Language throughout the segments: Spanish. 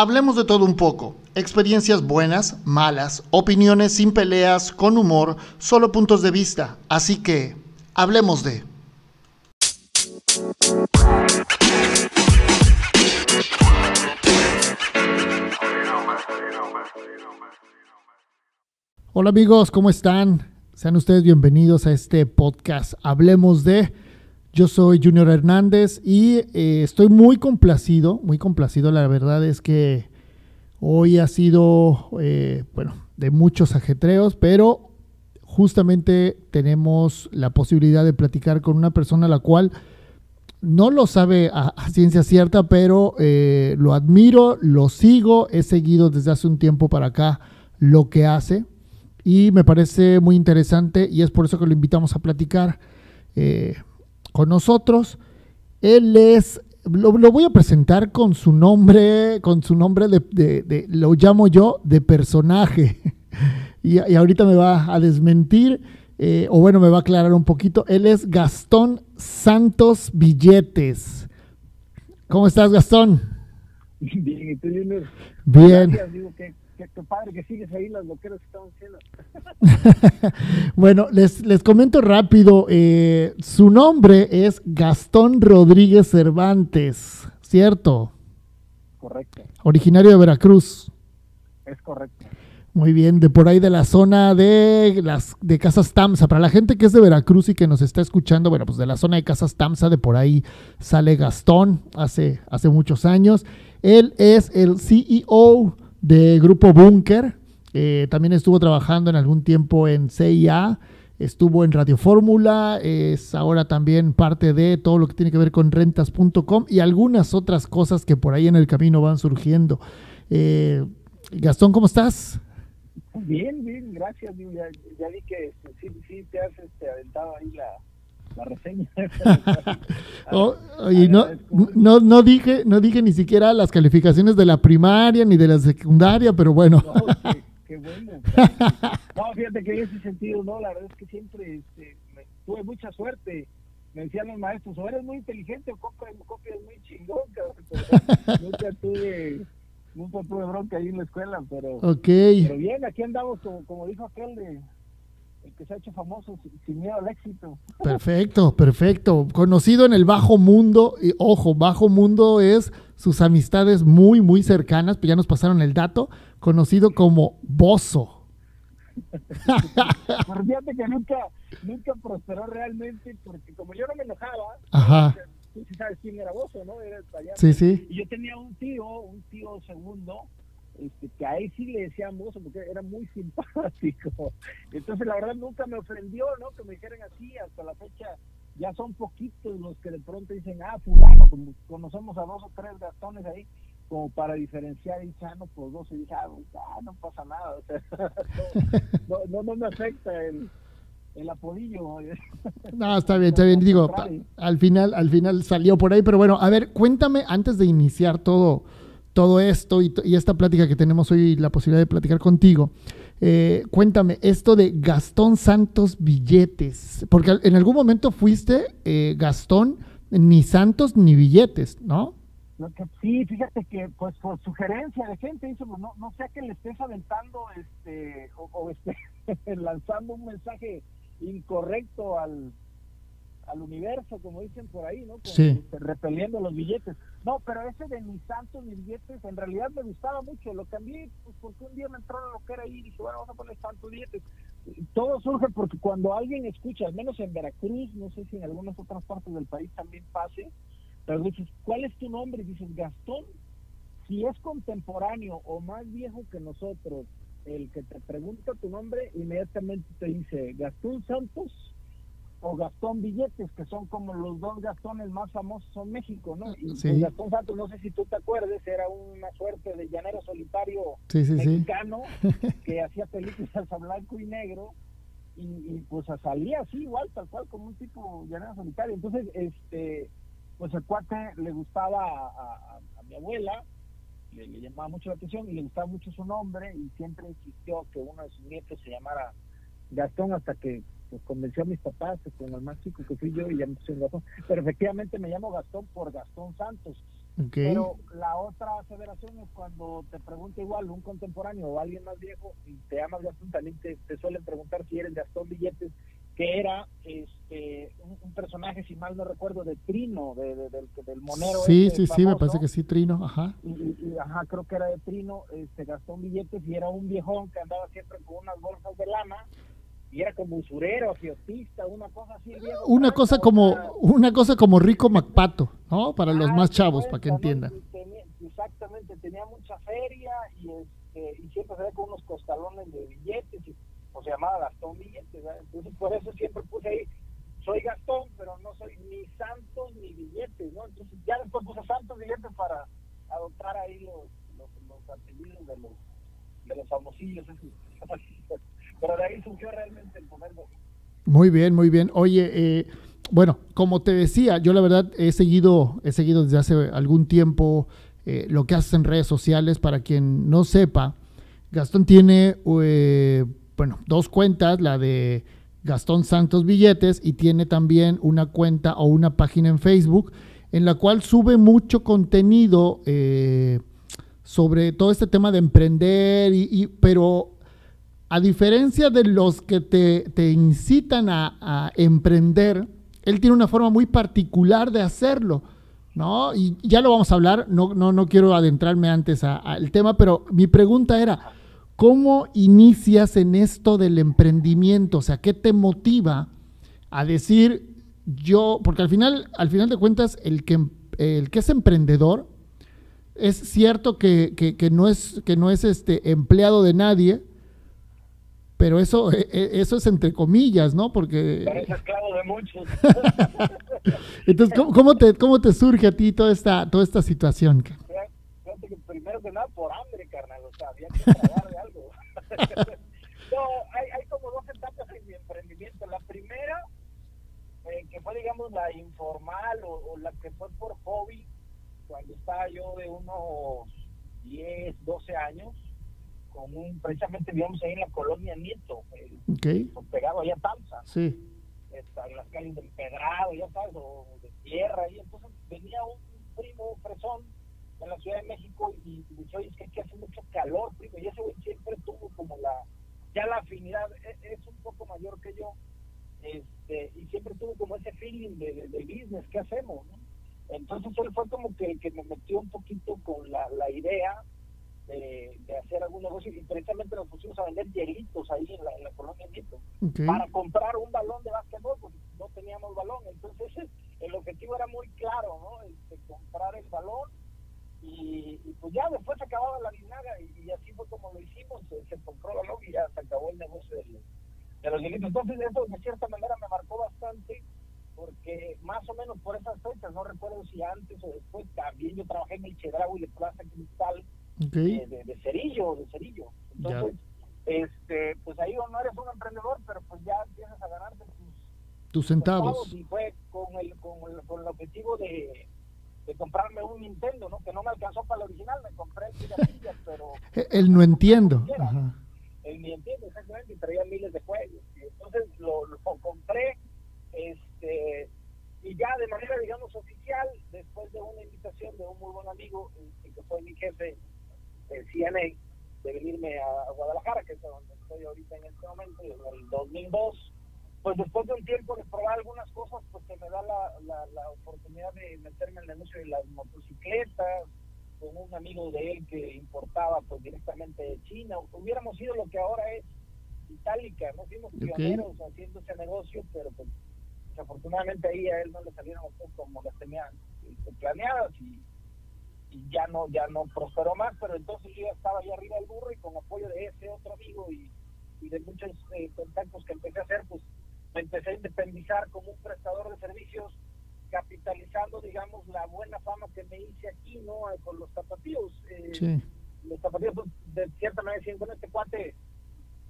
Hablemos de todo un poco. Experiencias buenas, malas, opiniones sin peleas, con humor, solo puntos de vista. Así que, hablemos de... Hola amigos, ¿cómo están? Sean ustedes bienvenidos a este podcast Hablemos de... Yo soy Junior Hernández y eh, estoy muy complacido, muy complacido. La verdad es que hoy ha sido, eh, bueno, de muchos ajetreos, pero justamente tenemos la posibilidad de platicar con una persona la cual no lo sabe a, ciencia cierta, pero eh, lo admiro, lo sigo, he seguido desde hace un tiempo para acá lo que hace y me parece muy interesante y es por eso que lo invitamos a platicar con nosotros. Él es, lo, voy a presentar con su nombre, con su nombre de, lo llamo yo, de personaje. y, ahorita me va a desmentir, eh, o bueno, me va a aclarar un poquito. Él es Gastón Santos Billetes. ¿Cómo estás, Gastón? Bien, ¿y tú, Bien qué, padre que sigues ahí las loqueras que estamos haciendo. bueno, les, les comento rápido. Eh, su nombre es Gastón Rodríguez Cervantes, ¿cierto? Correcto. Originario de Veracruz. Es correcto. Muy bien, de por ahí de la zona de las de Casas Tamsa. Para la gente que es de Veracruz y que nos está escuchando, bueno, pues de la zona de Casas Tamsa, de por ahí sale Gastón hace, hace muchos años. Él es el CEO de Grupo Bunker. Eh, también estuvo trabajando en algún tiempo en CIA, estuvo en Radio Fórmula, es ahora también parte de todo lo que tiene que ver con rentas.com y algunas otras cosas que por ahí en el camino van surgiendo. Eh, Gastón, ¿cómo estás? Bien, bien, gracias. Ya, vi que sí, sí te has este, aventado ahí la, la reseña. Oh, no, no, no, dije, no dije ni siquiera las calificaciones de la primaria ni de la secundaria, pero bueno. qué, bueno. No, fíjate que en ese sentido, no, la verdad es que siempre este, tuve mucha suerte. Me decían los maestros, o eres muy inteligente o copias, muy chingón, nunca tuve nunca tuve bronca ahí en la escuela, pero, okay. pero bien, aquí andamos como, como dijo aquel de que se ha hecho famoso sin miedo al éxito. Perfecto, perfecto. Conocido en el bajo mundo, y ojo, bajo mundo es sus amistades muy, muy cercanas, pues ya nos pasaron el dato, conocido como Bozo. Pero fíjate que nunca, nunca prosperó realmente, porque como yo no me enojaba, tú sí sabes quién era Bozo, ¿no? Era el Sí, sí. Y yo tenía un tío, un tío segundo, este, que a él sí le decían mozo porque era muy simpático. Entonces, la verdad, nunca me ofendió, ¿no? Que me dijeran así, hasta la fecha ya son poquitos los que de pronto dicen, ah, fulano, como conocemos a dos o tres gastones ahí, como para diferenciar y chano por dos, y dije, ah, pues, ah no pasa nada, o sea, no, no, me afecta el, el apodillo. No, está bien, está bien. Digo, al final, al final salió por ahí, pero bueno, a ver, cuéntame antes de iniciar todo, todo esto y, esta plática que tenemos hoy, la posibilidad de platicar contigo. Eh, cuéntame, esto de Gastón Santos Billetes, porque en algún momento fuiste eh, Gastón ni Santos ni billetes, ¿no? sí, fíjate que pues por sugerencia de gente hizo, pues, no, no sea que le estés aventando este o, esté lanzando un mensaje incorrecto al, al universo, como dicen por ahí, ¿no? sí. Este, repeliendo los billetes. No, pero ese de mis santos, mis billetes, en realidad me gustaba mucho. Lo cambié pues, porque un día me entró lo que era ahí y dije, bueno, vamos a poner santos billetes. Todo surge porque cuando alguien escucha, al menos en Veracruz, no sé si en algunas otras partes del país también pase, pero dices, ¿cuál es tu nombre? Y dices, Gastón. Si es contemporáneo o más viejo que nosotros, el que te pregunta tu nombre, inmediatamente te dice, Gastón Santos o Gastón Billetes, que son como los dos Gastones más famosos en México, ¿no? Y pues, Gastón Santos, no sé si tú te acuerdes, era una suerte de llanero solitario mexicano que hacía películas a blanco y negro y, pues salía así igual, tal cual, como un tipo llanero solitario. Entonces, este, pues el cuate le gustaba a, mi abuela, le, le, llamaba mucho la atención y le gustaba mucho su nombre y siempre insistió que uno de sus nietos se llamara Gastón hasta que pues convenció a mis papás, con el más chico que fui yo y ya me puse Gastón. Pero efectivamente me llamo Gastón por Gastón Santos. Pero la otra aseveración es cuando te pregunta igual un contemporáneo o alguien más viejo y te llamas Gastón, también te, te suelen preguntar si eres Gastón Billetes, que era este un, personaje, si mal no recuerdo, de Trino, de, del, del monero. Sí, este sí, sí, me parece que sí, Trino, ajá. Y, ajá, creo que era de Trino, este, Gastón Billetes y era un viejón que andaba siempre con unas bolsas de lana y era como usurero, fiotista, una cosa así. una cosa como una cosa como Rico Macpato, ¿no? Para los ah, más chavos, para que entiendan. exactamente, tenía mucha feria y, este, y siempre se con unos costalones de billetes, y, o se llamaba Gastón Billetes, entonces por eso siempre puse ahí, soy Gastón, pero no soy ni Santos ni Billetes, ¿no? Entonces ya después puse Santos Billetes para adoptar ahí los, los, los apellidos de los, de los famosillos. Pero de ahí surgió realmente el Muy bien, muy bien. Oye, eh, bueno, como te decía, yo la verdad he seguido, he seguido desde hace algún tiempo eh, lo que haces en redes sociales. Para quien no sepa, Gastón tiene, eh, bueno, dos cuentas, la de Gastón Santos Billetes y tiene también una cuenta o una página en Facebook en la cual sube mucho contenido sobre todo este tema de emprender, y, pero a diferencia de los que te, incitan a, emprender, él tiene una forma muy particular de hacerlo, ¿no? Y ya lo vamos a hablar, no, no, no quiero adentrarme antes al tema, pero mi pregunta era, ¿cómo inicias en esto del emprendimiento? O sea, ¿qué te motiva a decir yo, porque al final, al final de cuentas, el que, el que es emprendedor, es cierto que, que, no es, que no es este empleado de nadie, pero eso, e, e, eso es entre comillas, ¿no? Porque... es esclavo de muchos. Entonces, ¿cómo, te, ¿cómo te surge a ti toda esta, toda esta situación? Fíjate que primero que nada por hambre, carnal, o sea, había que tragar de algo. no, hay, hay como dos etapas en mi emprendimiento. La primera, eh, que fue, digamos, la informal o, o la que fue por hobby, cuando estaba yo de unos 10, 12 años, con un, precisamente vivíamos ahí en la colonia Nieto, okay. pegado allá a Tanza, sí. en las calles del Pedrado, ya sabes, o de tierra, y entonces venía un primo fresón en la Ciudad de México y, y dice, oye, es que aquí hace mucho calor, primo, y ese güey siempre tuvo como la, ya la afinidad, e, es, un poco mayor que yo, este, y siempre tuvo como ese feeling de, de, business, ¿qué hacemos? No? Entonces él fue como que el que me metió un poquito con la, la idea de, hacer algún negocio y precisamente nos pusimos a vender hielitos ahí en la, en la colonia Nieto para comprar un balón de básquetbol porque no teníamos balón. Entonces el objetivo era muy claro no este, comprar el balón y, pues ya después se acababa la vinaga y, así fue como lo hicimos se, compró el balón y ya se acabó el negocio de los, de los hielitos. Entonces eso de cierta manera me marcó bastante porque más o menos por esas fechas, no recuerdo si antes o después, también yo trabajé en el Chedraui de Plaza Cristal, de, de, cerillo, de cerillo. Entonces, este, pues ahí no eres un emprendedor, pero pues ya empiezas a ganarte tus, tus centavos. Y fue con el, con el, con el objetivo de, de comprarme un Nintendo, ¿no? Que no me alcanzó para el original, me compré el pero... El no entiendo. El ni entiendo, exactamente, y traía miles de juegos. Y entonces lo, lo compré, este y ya de manera, digamos, oficial, después de una invitación de un muy buen amigo, este, que fue mi jefe el CNA de venirme a, Guadalajara, que es donde estoy ahorita en este momento, en el 2002. Pues después de un tiempo de probar algunas cosas, pues se me da la, la, oportunidad de meterme en el negocio de las motocicletas, con un amigo de él que importaba pues directamente de China. Hubiéramos sido lo que ahora es Itálica, no fuimos pioneros haciendo ese negocio, pero pues desafortunadamente ahí a él no le salieron como las tenían este, planeadas y y ya no ya no prosperó más, pero entonces yo ya estaba ahí arriba del burro y con apoyo de ese otro amigo y, y de muchos eh, contactos que empecé a hacer, pues me empecé a independizar como un prestador de servicios capitalizando, digamos, la buena fama que me hice aquí, ¿no? Con los zapatillos. Eh, Los zapatillos, pues, de cierta manera, decían, bueno, este cuate,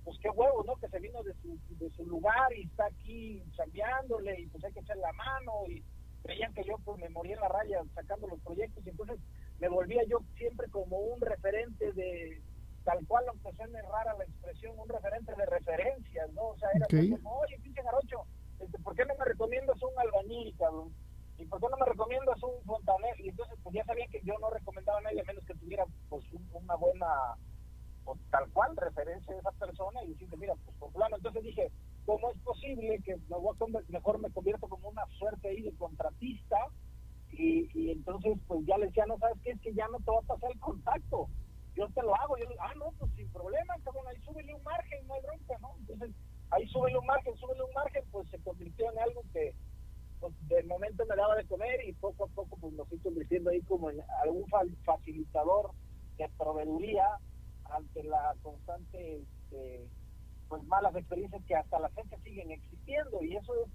pues qué huevo, ¿no? Que se vino de su, de su lugar y está aquí chambeándole y pues hay que echar la mano y veían que yo pues me moría en la raya sacando los proyectos y entonces me volvía yo siempre como un referente de, tal cual aunque suene rara la expresión, un referente de referencias, ¿no? O sea, era como, oye, pinche garocho, este, ¿por qué no me recomiendas un albañil, cabrón? ¿y por qué no me recomiendas un fontanero? Y entonces, pues ya sabían que yo no recomendaba a nadie, a menos que tuviera pues una buena, pues, tal cual, referencia de esa persona y decirte, mira, pues por plano. Entonces dije, ¿cómo es posible que me voy a, mejor me convierto como una suerte ahí de contratista? Y, y entonces, pues ya le decía, no sabes qué, es que ya no te va a pasar el contacto. Yo te lo hago. Yo, ah, no, pues sin problema, cabrón, ahí súbele un margen, no hay bronca, ¿no? Entonces, ahí súbele un margen, súbele un margen, pues se convirtió en algo que pues, de momento me daba de comer y poco a poco pues nos fui convirtiendo ahí como en algún facilitador de proveeduría ante la constante este, pues malas experiencias que hasta la fecha siguen existiendo y eso es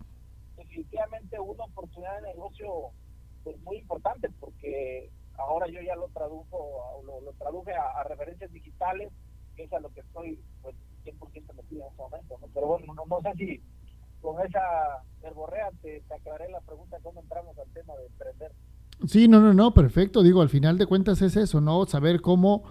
definitivamente una oportunidad de negocio pues muy importante porque ahora yo ya lo tradujo lo, lo traduje a, referencias digitales que es a lo que estoy pues 100% metido en este momento pero bueno no, no sé si con esa verborrea te, te aclaré la pregunta cómo entramos al tema de emprender. Sí, no, no, no, perfecto. Digo, al final de cuentas es eso, ¿no? Saber cómo,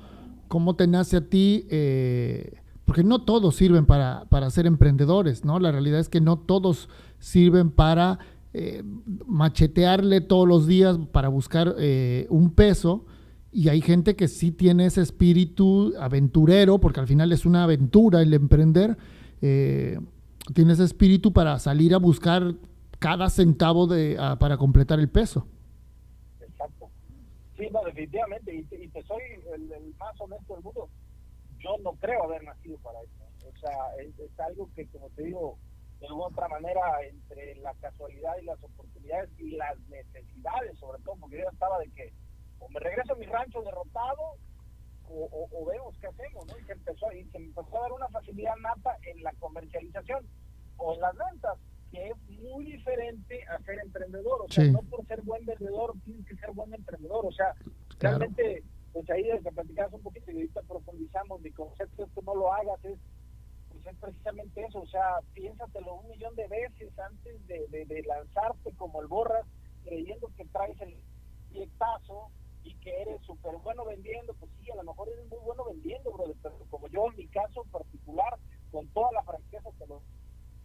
cómo te nace a ti, eh, porque no todos sirven para, para ser emprendedores, ¿no? La realidad es que no todos sirven para eh, machetearle todos los días para buscar eh, un peso. Y hay gente que sí tiene ese espíritu aventurero, porque al final es una aventura el emprender. Eh, tiene ese espíritu para salir a buscar cada centavo de, para completar el peso. Exacto. Sí, no, definitivamente. Y te, soy el, más honesto del mundo. Yo no creo haber nacido para eso. O sea, es, algo que, como te digo, de alguna otra manera, entre la casualidad y las oportunidades y las necesidades, sobre todo, porque yo estaba de que o me regreso a mi rancho derrotado o, vemos qué hacemos, ¿no? Y se empezó, y se empezó a dar una facilidad nata en la comercialización o en las ventas, que es muy diferente a ser emprendedor. O sea, no por ser buen vendedor tienes que ser buen emprendedor. O sea, realmente, pues ahí desde que platicabas un poquito y ahorita profundizamos, mi concepto es que no lo hagas, es pues es precisamente eso, o sea, piénsatelo un millón de veces antes de, de, de lanzarte como el borras, creyendo que traes el proyectazo y que eres súper bueno vendiendo, pues sí, a lo mejor eres muy bueno vendiendo, brother, pero como yo en mi caso particular, con toda la franqueza que lo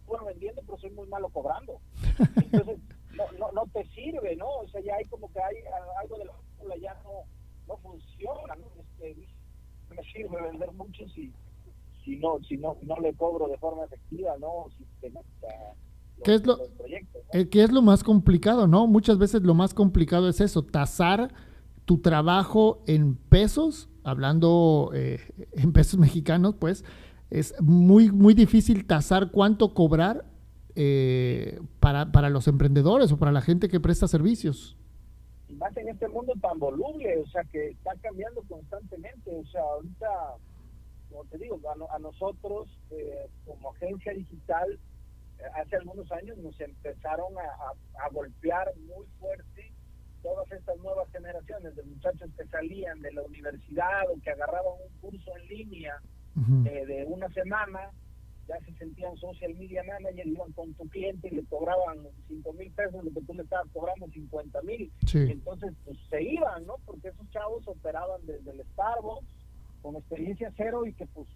bueno vendiendo, pero soy muy malo cobrando. Entonces, no, no, no te sirve, ¿no? O sea, ya hay como que hay algo de la ya no, no funciona, ¿no? Este, me sirve vender mucho si, si no si no no le cobro de forma efectiva, ¿no? Sistemática. ¿Qué es, lo, eh, ¿Qué es lo más complicado, no? Muchas veces lo más complicado es eso, tasar tu trabajo en pesos, hablando eh, en pesos mexicanos, pues es muy, muy difícil tasar cuánto cobrar eh, para, para los emprendedores o para la gente que presta servicios. Y más en este mundo tan voluble, o sea, que está cambiando constantemente. O sea, ahorita, como te digo, a, nosotros eh, como agencia digital, hace algunos años nos empezaron a, a golpear muy fuerte todas estas nuevas generaciones de muchachos que salían de la universidad o que agarraban un curso en línea eh, de una semana, ya se sentían social media manager, iban con tu cliente y le cobraban 5 mil pesos, lo que tú le estabas cobrando 50 mil. Entonces, pues se iban, ¿no? Porque esos chavos operaban desde el Starbucks con experiencia cero y que pues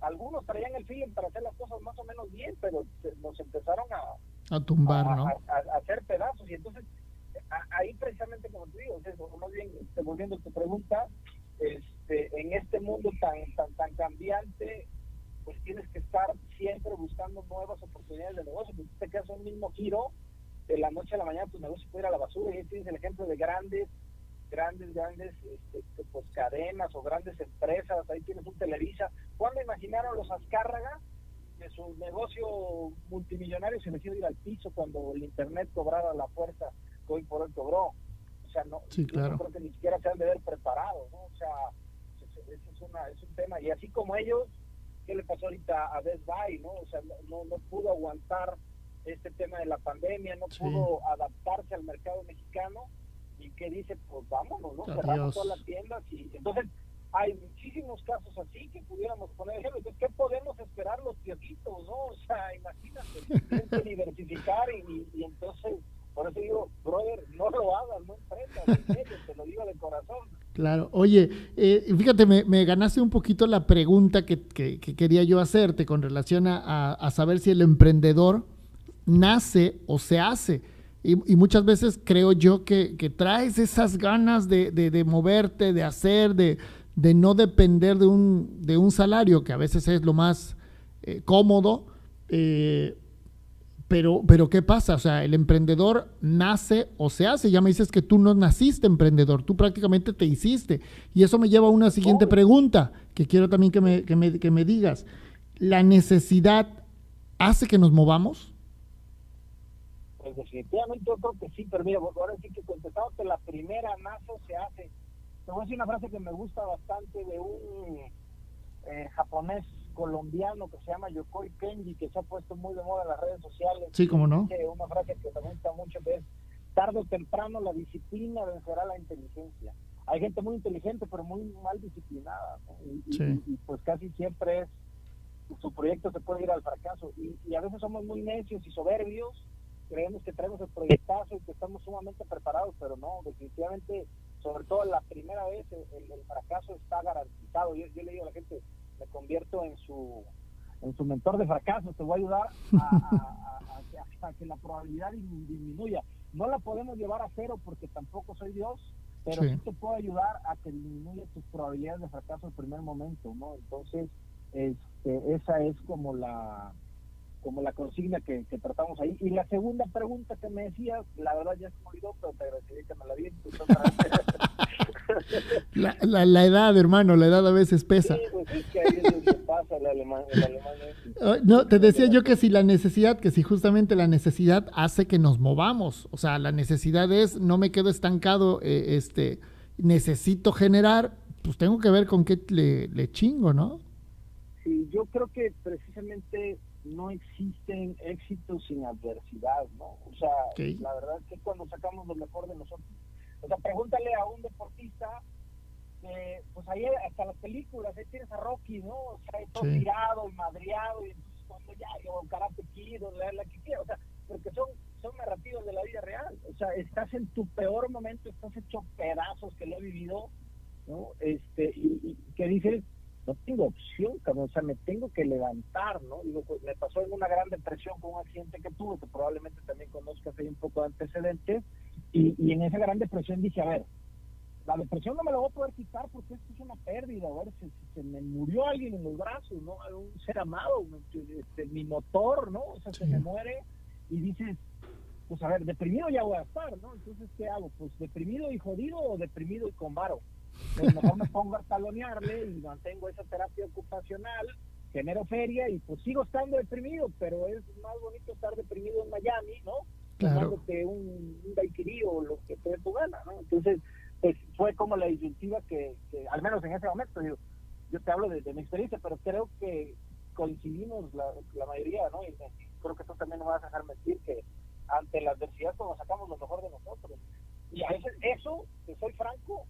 algunos traían el feeling para hacer las cosas más o menos bien, pero nos empezaron a, a tumbar, ¿no? a hacer pedazos. Y entonces ahí precisamente como te digo, más bien devolviendo tu pregunta, este, en este mundo tan, tan, tan cambiante, pues tienes que estar siempre buscando nuevas oportunidades de negocio, porque te quedas un mismo giro, de la noche a la mañana tu negocio puede ir a la basura, y ahí tienes el ejemplo de grandes, grandes, grandes este, pues, cadenas o grandes empresas, ahí tienes un Televisa. ¿Cuándo imaginaron los Azcárraga que su negocio multimillonario se iba a ir al piso cuando el Internet cobraba la fuerza hoy por hoy cobró. O sea, no, creo que ni siquiera se han de ver preparados, ¿no? O sea, ese es, una, es un tema. Y así como ellos, ¿qué le pasó ahorita a Best Buy, no? O sea, no, no pudo aguantar este tema de la pandemia, no pudo adaptarse al mercado mexicano y que dice, pues vámonos, ¿no? Cerramos todas las tiendas y entonces hay muchísimos casos así que pudiéramos poner ejemplo. Entonces, ¿qué podemos esperar los piojitos, no? O sea, imagínate, diversificar y, y entonces por eso digo, brother, no lo hagas, no emprendas, te lo digo de corazón. Claro, oye, eh, fíjate, me, ganaste un poquito la pregunta que, quería yo hacerte con relación a, saber si el emprendedor nace o se hace. Y, muchas veces creo yo que, traes esas ganas de, moverte, de hacer, de, no depender de un, de un salario, que a veces es lo más eh, cómodo. Eh, pero, pero ¿qué pasa? O sea, el emprendedor nace o se hace. Ya me dices que tú no naciste emprendedor, tú prácticamente te hiciste. Y eso me lleva a una siguiente pregunta que quiero también que me, que me, que me digas. ¿La necesidad hace que nos movamos? Pues definitivamente yo creo que sí, pero mira, ahora sí que contestándote la primera nazo se hace. Te voy a decir una frase que me gusta bastante de un eh, japonés colombiano que se llama Yokoi Kenji, que se ha puesto muy de moda en las redes sociales. Sí, como no. Una frase que me gusta mucho que es, tarde o temprano la disciplina vencerá la inteligencia. Hay gente muy inteligente, pero muy mal disciplinada. y, pues casi siempre es, su proyecto se puede ir al fracaso. Y, y a veces somos muy necios y soberbios creemos que traemos el proyectazo y que estamos sumamente preparados, pero no, definitivamente, sobre todo la primera vez, el, fracaso está garantizado. Yo, le digo a la gente, me convierto en su en su mentor de fracaso, te voy a ayudar a, que la probabilidad disminuya. No la podemos llevar a cero porque tampoco soy Dios, pero sí. te puedo ayudar a que disminuya tus probabilidades de fracaso en el primer momento, ¿no? Entonces, este, esa es como la, como la consigna que, tratamos ahí. Y la segunda pregunta que me decías, la verdad ya se me olvidó, pero te agradecería que me la di. la, la, la, edad, hermano, la edad a veces pesa. Sí, pues es que ahí es lo que pasa, el alemán, el alemán No, te decía yo que si la necesidad, que si justamente la necesidad hace que nos movamos, o sea, la necesidad es, no me quedo estancado, eh, este, necesito generar, pues tengo que ver con qué le, le chingo, ¿no? Sí, yo creo que precisamente no existen éxitos sin adversidad, ¿no? O sea, la verdad es que cuando sacamos lo mejor de nosotros, o sea, pregúntale a un deportista, eh, pues ahí hasta las películas, ahí tienes a Rocky, ¿no? O sea, todo tirado y madreado, y entonces cuando ya, yo, karate quiero, la que quiero, o sea, porque son, son narrativas de la vida real, o sea, estás en tu peor momento, estás hecho pedazos que lo he vivido, ¿no? Este, y, y que dices, no tengo opción, o sea, me tengo que levantar, ¿no? Digo, pues me pasó en una gran depresión con un accidente que tuve, que probablemente también conozcas ahí un poco de antecedentes, y, y en esa gran depresión dije, a ver, la depresión no me la voy a poder quitar porque esto es una pérdida, a ver, se, se me murió alguien en los brazos, ¿no? Un ser amado, este, mi motor, ¿no? O sea, se me muere y dices, pues a ver, deprimido ya voy a estar, ¿no? Entonces, ¿qué hago? Pues deprimido y jodido o deprimido y con varo pues mejor me pongo a talonearle y mantengo esa terapia ocupacional, genero feria y pues sigo estando deprimido, pero es más bonito estar deprimido en Miami, ¿no? Claro. que un, un daiquiri o lo que te dé tu gana, ¿no? Entonces, pues fue como la disyuntiva que, al menos en ese momento, yo, yo te hablo de, mi experiencia, pero creo que coincidimos la, la mayoría, ¿no? Y, creo que tú también no vas a dejar mentir que ante la adversidad como sacamos lo mejor de nosotros. Y a veces eso, que soy franco,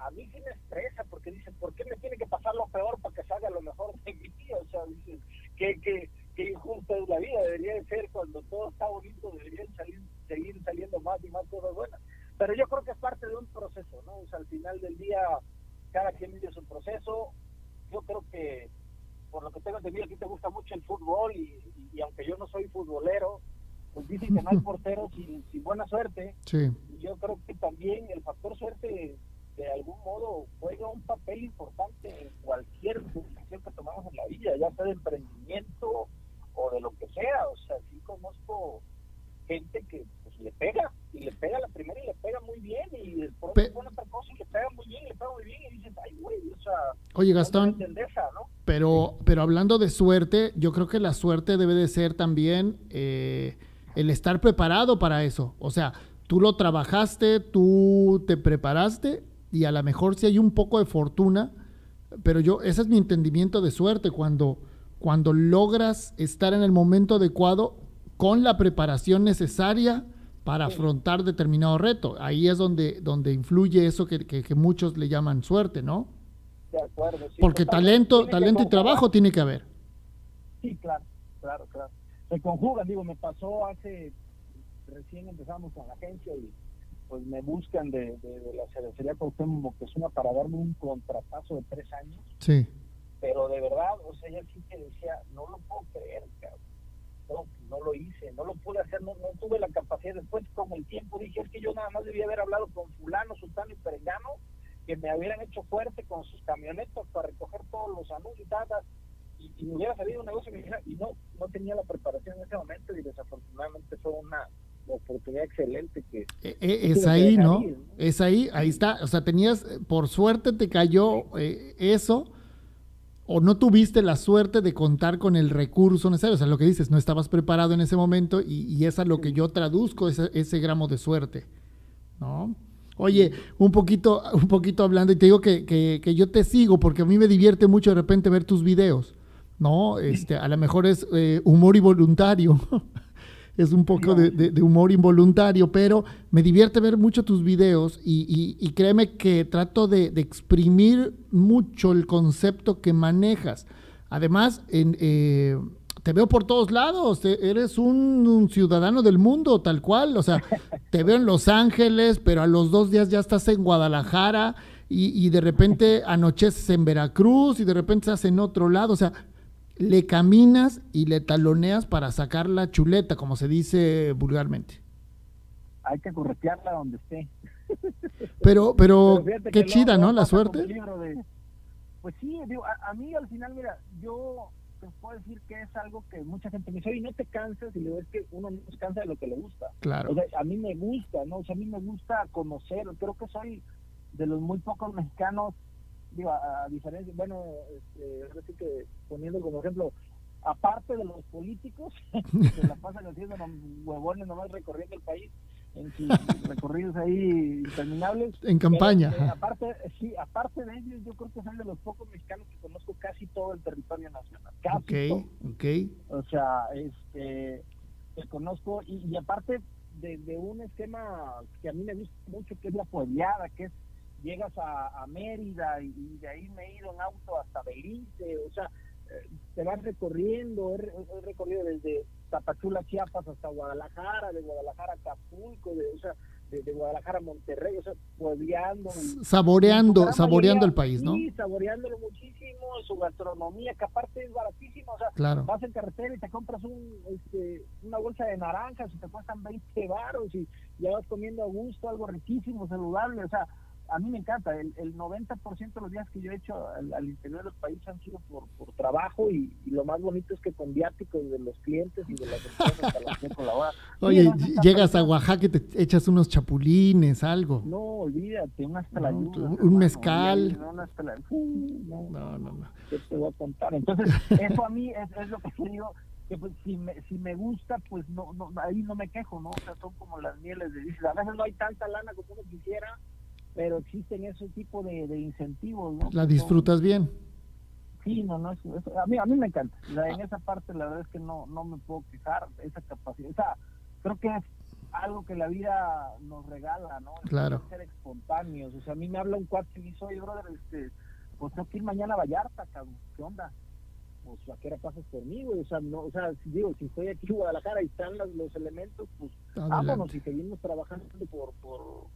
a mí sí me estresa porque dicen, ¿por qué me tiene que pasar lo peor para que salga lo mejor de mi tío? O sea, dicen, que, que, que injusta es la vida, debería de ser cuando todo está bonito, deberían salir, seguir saliendo más y más cosas buenas. Pero yo creo que es parte de un proceso, ¿no? O sea, al final del día, cada quien vive su proceso. Yo creo que, por lo que tengo entendido, a ti te gusta mucho el fútbol y, y, aunque yo no soy futbolero, pues dicen que no hay portero sin, sin buena suerte. Sí. Yo creo que también el factor suerte de algún modo juega un papel importante en cualquier decisión que tomamos en la vida, ya sea de emprendimiento o de lo que sea. O sea, sí conozco gente que pues, le pega, y le pega la primera y le pega muy bien, y después pone otra cosa y le pega muy bien, y le pega muy bien, y dices, ay, güey, o sea. Oye, Gastón. Pero, pero hablando de suerte, yo creo que la suerte debe de ser también eh, el estar preparado para eso. O sea, tú lo trabajaste, tú te preparaste y a lo mejor si hay un poco de fortuna, pero yo, ese es mi entendimiento de suerte, cuando, cuando logras estar en el momento adecuado con la preparación necesaria para afrontar determinado reto. Ahí es donde, donde influye eso que, que, muchos le llaman suerte, ¿no? De acuerdo. Porque talento, talento y trabajo tiene que haber. Sí, claro, claro, claro. Se conjugan, digo, me pasó hace, recién empezamos con la agencia y pues me buscan de, de, la cervecería Cuauhtémoc una para darme un contrapaso de tres años. Sí. Pero de verdad, o sea, ella sí que decía, no lo puedo creer, cabrón. no, no lo hice, no lo pude hacer, no, no tuve la capacidad. Después, con el tiempo, dije, es que yo nada más debía haber hablado con fulano, sultano y perengano, que me hubieran hecho fuerte con sus camionetas para recoger todos los anuncios y, y me hubiera salido un negocio y no, no tenía la preparación en ese momento y desafortunadamente fue una oportunidad excelente que... E, e, es ahí, ¿no? Es ahí, ahí está. O sea, tenías, por suerte te cayó eh, eso o no tuviste la suerte de contar con el recurso necesario. O sea, lo que dices, no estabas preparado en ese momento y, y es a lo que yo traduzco ese, ese gramo de suerte, ¿no? Oye, un poquito, un poquito hablando, y te digo que, que, yo te sigo porque a mí me divierte mucho de repente ver tus videos, ¿no? Este, a lo mejor es eh, humor involuntario, es un poco de, humor involuntario, pero me divierte ver mucho tus videos y, y, créeme que trato de, exprimir mucho el concepto que manejas. Además, en... Eh, te veo por todos lados, eres un, ciudadano del mundo, tal cual, o sea, te veo en Los Ángeles, pero a los dos días ya estás en Guadalajara y, de repente anocheces en Veracruz y de repente estás en otro lado, o sea, le caminas y le taloneas para sacar la chuleta, como se dice vulgarmente. Hay que corretearla donde esté. Pero, pero, qué chida, ¿no? La suerte. Pues sí, digo, a mí al final, mira, yo te puedo decir que es algo que mucha gente me dice, y no te cansas, y le digo, es que uno no se cansa de lo que le gusta. Claro. O sea, a mí me gusta, ¿no? O sea, a mí me gusta conocer, creo que soy de los muy pocos mexicanos, digo, a, diferencia, bueno, este, que poniendo como ejemplo, aparte de los políticos, que la pasan haciendo huevones nomás recorriendo el país, en sus recorridos ahí interminables. En campaña. Eh, aparte, sí, aparte de ellos, yo creo que soy de los pocos mexicanos que conozco casi todo el territorio nacional. Casi ok, O sea, este, te conozco y, y aparte de, de, un esquema que a mí me gusta mucho, que es la puebleada, que es llegas a, a Mérida y, de ahí me he ido en auto hasta Belice, o sea, eh, te vas recorriendo, he recorrido desde Tapachula, Chiapas hasta Guadalajara, de Guadalajara a Acapulco, de, o sea, de, Guadalajara a Monterrey, o sea, puebleando. Saboreando, saboreando el país, ¿no? Sí, saboreándolo muchísimo, su gastronomía, que aparte es baratísima, o sea, vas en carretera y te compras un, este, una bolsa de naranjas y te cuestan 20 baros y ya vas comiendo a gusto, algo riquísimo, saludable, o sea, a mí me encanta. El, el 90% de los días que yo he hecho al, interior del país han sido por, por trabajo y, lo más bonito es que con viáticos de los clientes y de las empresas con las que colabora. Oye, llegas a Oaxaca y te echas unos chapulines, algo. No, olvídate, un hasta la Un mezcal. No, no, no, no, ¿Qué te voy a contar? Entonces, eso a mí es, es lo que yo digo que pues si me, si me gusta, pues no, no, ahí no me quejo, ¿no? O sea, son como las mieles de dices, a veces no hay tanta lana como uno quisiera, pero existen ese tipo de, incentivos. ¿no? ¿La disfrutas bien? Sí, no, no, a, mí, a mí me encanta. en esa parte la verdad es que no, no me puedo quejar, esa capacidad. O sea, creo que es algo que la vida nos regala, ¿no? claro. Ser espontáneos. O sea, a mí me habla un cuate y me dice, oye, brother, este, pues tengo que ir mañana a Vallarta, cabrón. ¿Qué onda? Pues a qué hora pasas por mí, güey. O sea, no, o sea, si digo, si estoy aquí en Guadalajara y están los, los elementos, pues vámonos y seguimos trabajando por, por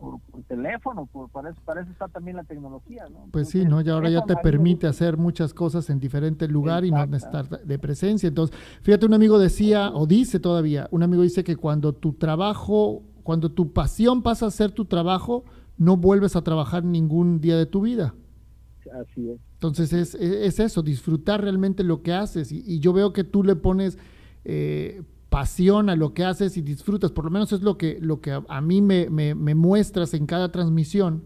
por, teléfono, por, para, eso, para, eso, está también la tecnología, ¿no? Pues sí, ¿no? Y ahora ya te permite hacer muchas cosas en diferente lugar y no estar de presencia. Entonces, fíjate, un amigo decía, o dice todavía, un amigo dice que cuando tu trabajo, cuando tu pasión pasa a ser tu trabajo, no vuelves a trabajar ningún día de tu vida. Así es. Entonces es, es, eso, disfrutar realmente lo que haces. Y, y yo veo que tú le pones eh, pasión a lo que haces y disfrutas, por lo menos es lo que, lo que a, mí me, muestras en cada transmisión,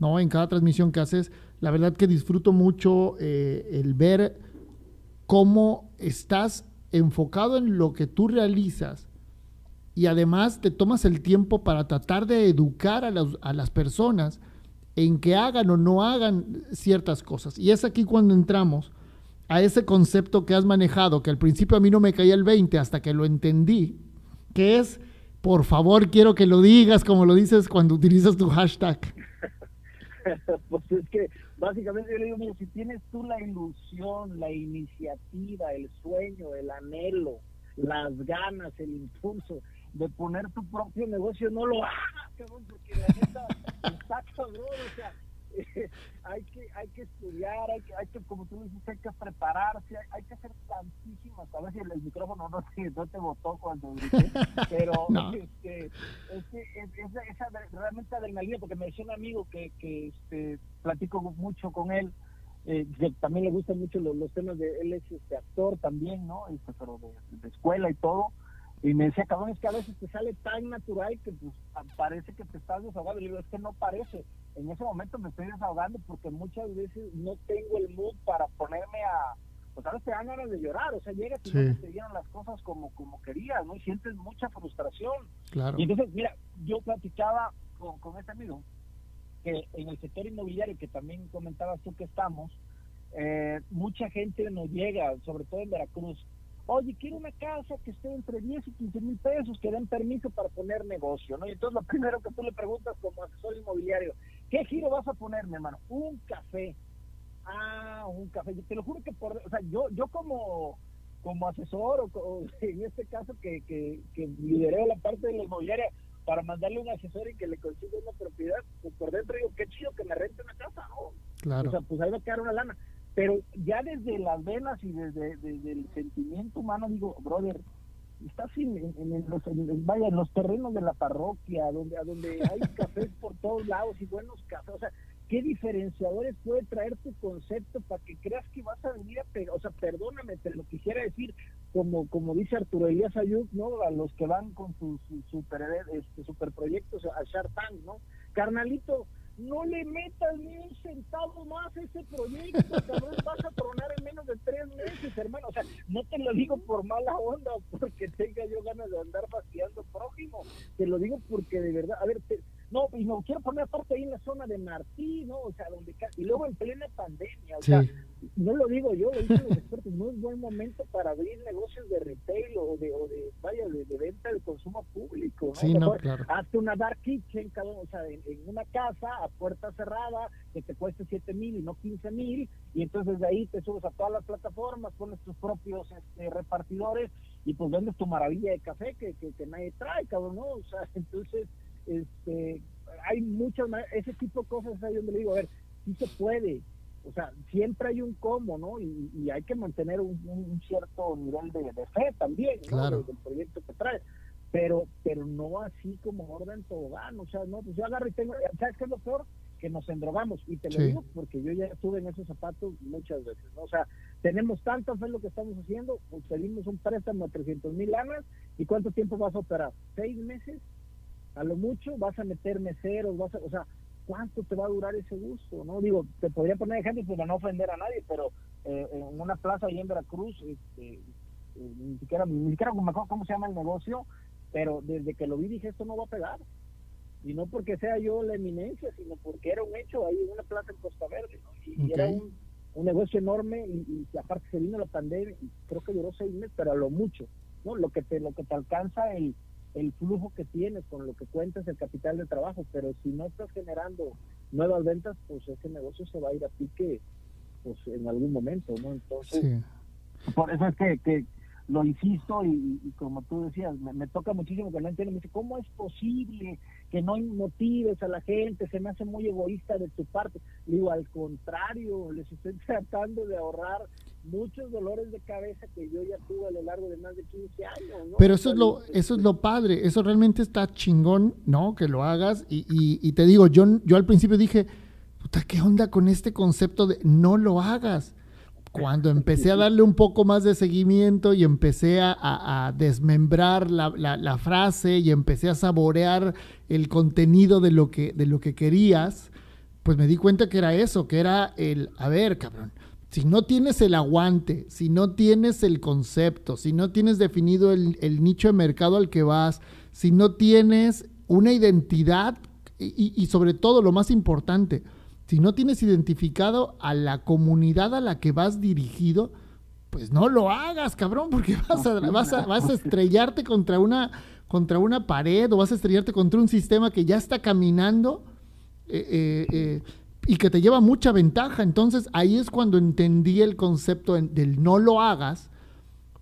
¿no? En cada transmisión que haces, la verdad que disfruto mucho eh, el ver cómo estás enfocado en lo que tú realizas y además te tomas el tiempo para tratar de educar a, a las personas en que hagan o no hagan ciertas cosas. Y es aquí cuando entramos a ese concepto que has manejado, que al principio a mí no me caía el 20 hasta que lo entendí, que es, por favor, quiero que lo digas como lo dices cuando utilizas tu hashtag. pues es que básicamente yo le digo, si tienes tú la ilusión, la iniciativa, el sueño, el anhelo, las ganas, el impulso de poner tu propio negocio, no lo hagas, cabrón, porque la neta está cabrón, o sea, hay que hay que estudiar, hay que, hay que como tú dices, hay que prepararse, hay, que hacer tantísimas, a ver si el, micrófono no te, no te botó cuando grité, pero este, esa, esa, realmente adrenalina, porque me decía un amigo que, que este, platico mucho con él, eh, que también le gustan mucho los, los, temas de él es este actor también, ¿no? Este, pero de escuela y todo y me decía, cabrón, es que a veces te sale tan natural que pues, parece que te estás desahogando. Y le digo, es que no parece. En ese momento me estoy desahogando porque muchas veces no tengo el mood para ponerme a. Pues a veces te dan ganas de llorar. O sea, llega y no te dieron las cosas como, como querías, ¿no? Y sientes mucha frustración. Claro. Y entonces, mira, yo platicaba con, con este amigo que en el sector inmobiliario, que también comentabas tú que estamos, eh, mucha gente nos llega, sobre todo en Veracruz, oye, quiero una casa que esté entre 10 y 15 mil pesos, que den permiso para poner negocio, ¿no? Y entonces lo primero que tú le preguntas como asesor inmobiliario, ¿qué giro vas a ponerme, hermano? Un café. Ah, un café. Yo te lo juro que por, o sea, yo, yo como, como asesor, o, en este caso que, que, que lideré la parte de la inmobiliaria, para mandarle un asesor y que le consiga una propiedad, pues por dentro digo, qué chido que me rente una casa, ¿no? Claro. O sea, pues ahí va a quedar una lana. Pero ya desde las venas y desde, el sentimiento humano, digo, brother, estás en, en, los, vaya, en los terrenos de la parroquia, donde, a donde hay cafés por todos lados y buenos cafés. O sea, ¿qué diferenciadores puede traer tu concepto para que creas que vas a venir a pegar? O sea, perdóname, te lo quisiera decir, como, como dice Arturo Elías Ayub, ¿no? A los que van con sus, super, este, super proyectos a Shark Tank, ¿no? Carnalito, no le metas ni un centavo más a ese proyecto, cabrón, vas a tronar en menos de tres meses, hermano. O sea, no te lo digo por mala onda o porque tenga yo ganas de andar fastidiando prójimo, te lo digo porque de verdad, a ver, no, y no quiero poner aparte ahí en la zona de Martí, ¿no? O sea, donde, y luego en plena pandemia, o sea, no lo digo yo, lo dicen los expertos, no es buen momento para abrir negocios de retail o de, o de vaya, de, venta de consumo público, ¿no? Sí, no claro. Hazte una dark kitchen, o sea, en, una casa a puerta cerrada que te cueste 7 mil y no 15 mil, y entonces de ahí te subes a todas las plataformas, pones tus propios este, repartidores y pues vendes tu maravilla de café que, que, que nadie trae, cabrón, ¿no? O sea, entonces, este, hay muchas, ese tipo de cosas ahí donde le digo, a ver, sí se puede, o sea, siempre hay un cómo, ¿no? Y, hay que mantener un, cierto nivel de, fe también, ¿no? Del, proyecto que trae. Pero, pero no así como orden tobogán, o sea, no, pues yo agarro y tengo, ¿sabes qué es lo peor? Que nos endrogamos, y te lo digo porque yo ya estuve en esos zapatos muchas veces, ¿no? O sea, tenemos tanta fe en lo que estamos haciendo, pues pedimos un préstamo de 300 mil lanas, ¿y cuánto tiempo vas a operar? ¿Seis meses? A lo mucho vas a meter meseros, vas a, o sea, ¿cuánto te va a durar ese gusto? no Digo, te podría poner ejemplos para no ofender a nadie, pero eh, en una plaza ahí en Veracruz, este, eh, ni siquiera, ni siquiera me acuerdo cómo se llama el negocio, pero desde que lo vi dije, esto no va a pegar. Y no porque sea yo la eminencia, sino porque era un hecho ahí en una plaza en Costa Verde, y, era un, negocio enorme y, aparte se vino la pandemia y creo que duró seis meses, pero a lo mucho, ¿no? Lo que te, lo que te alcanza el el flujo que tienes, con lo que cuentas, el capital de trabajo, pero si no estás generando nuevas ventas, pues ese negocio se va a ir a pique pues en algún momento, ¿no? Entonces, por eso es que, que lo insisto y, como tú decías, me, toca muchísimo que no entiendo, me dice, ¿cómo es posible que no motives a la gente? Se me hace muy egoísta de tu parte. digo, al contrario, les estoy tratando de ahorrar muchos dolores de cabeza que yo ya tuve a lo largo de más de 15 años. ¿no? Pero eso es lo, eso es lo padre, eso realmente está chingón, ¿no? Que lo hagas. Y, y, te digo, yo, yo al principio dije, puta, ¿qué onda con este concepto de no lo hagas? Cuando empecé a darle un poco más de seguimiento y empecé a, desmembrar la, la, frase y empecé a saborear el contenido de lo, que, de lo que querías, pues me di cuenta que era eso, que era el, a ver, cabrón, si no tienes el aguante, si no tienes el concepto, si no tienes definido el, nicho de mercado al que vas, si no tienes una identidad y, sobre todo lo más importante, si no tienes identificado a la comunidad a la que vas dirigido, pues no lo hagas, cabrón, porque vas a, vas vas a estrellarte contra una, contra una pared o vas a estrellarte contra un sistema que ya está caminando. Eh, eh, eh, y que te lleva mucha ventaja. Entonces ahí es cuando entendí el concepto del no lo hagas,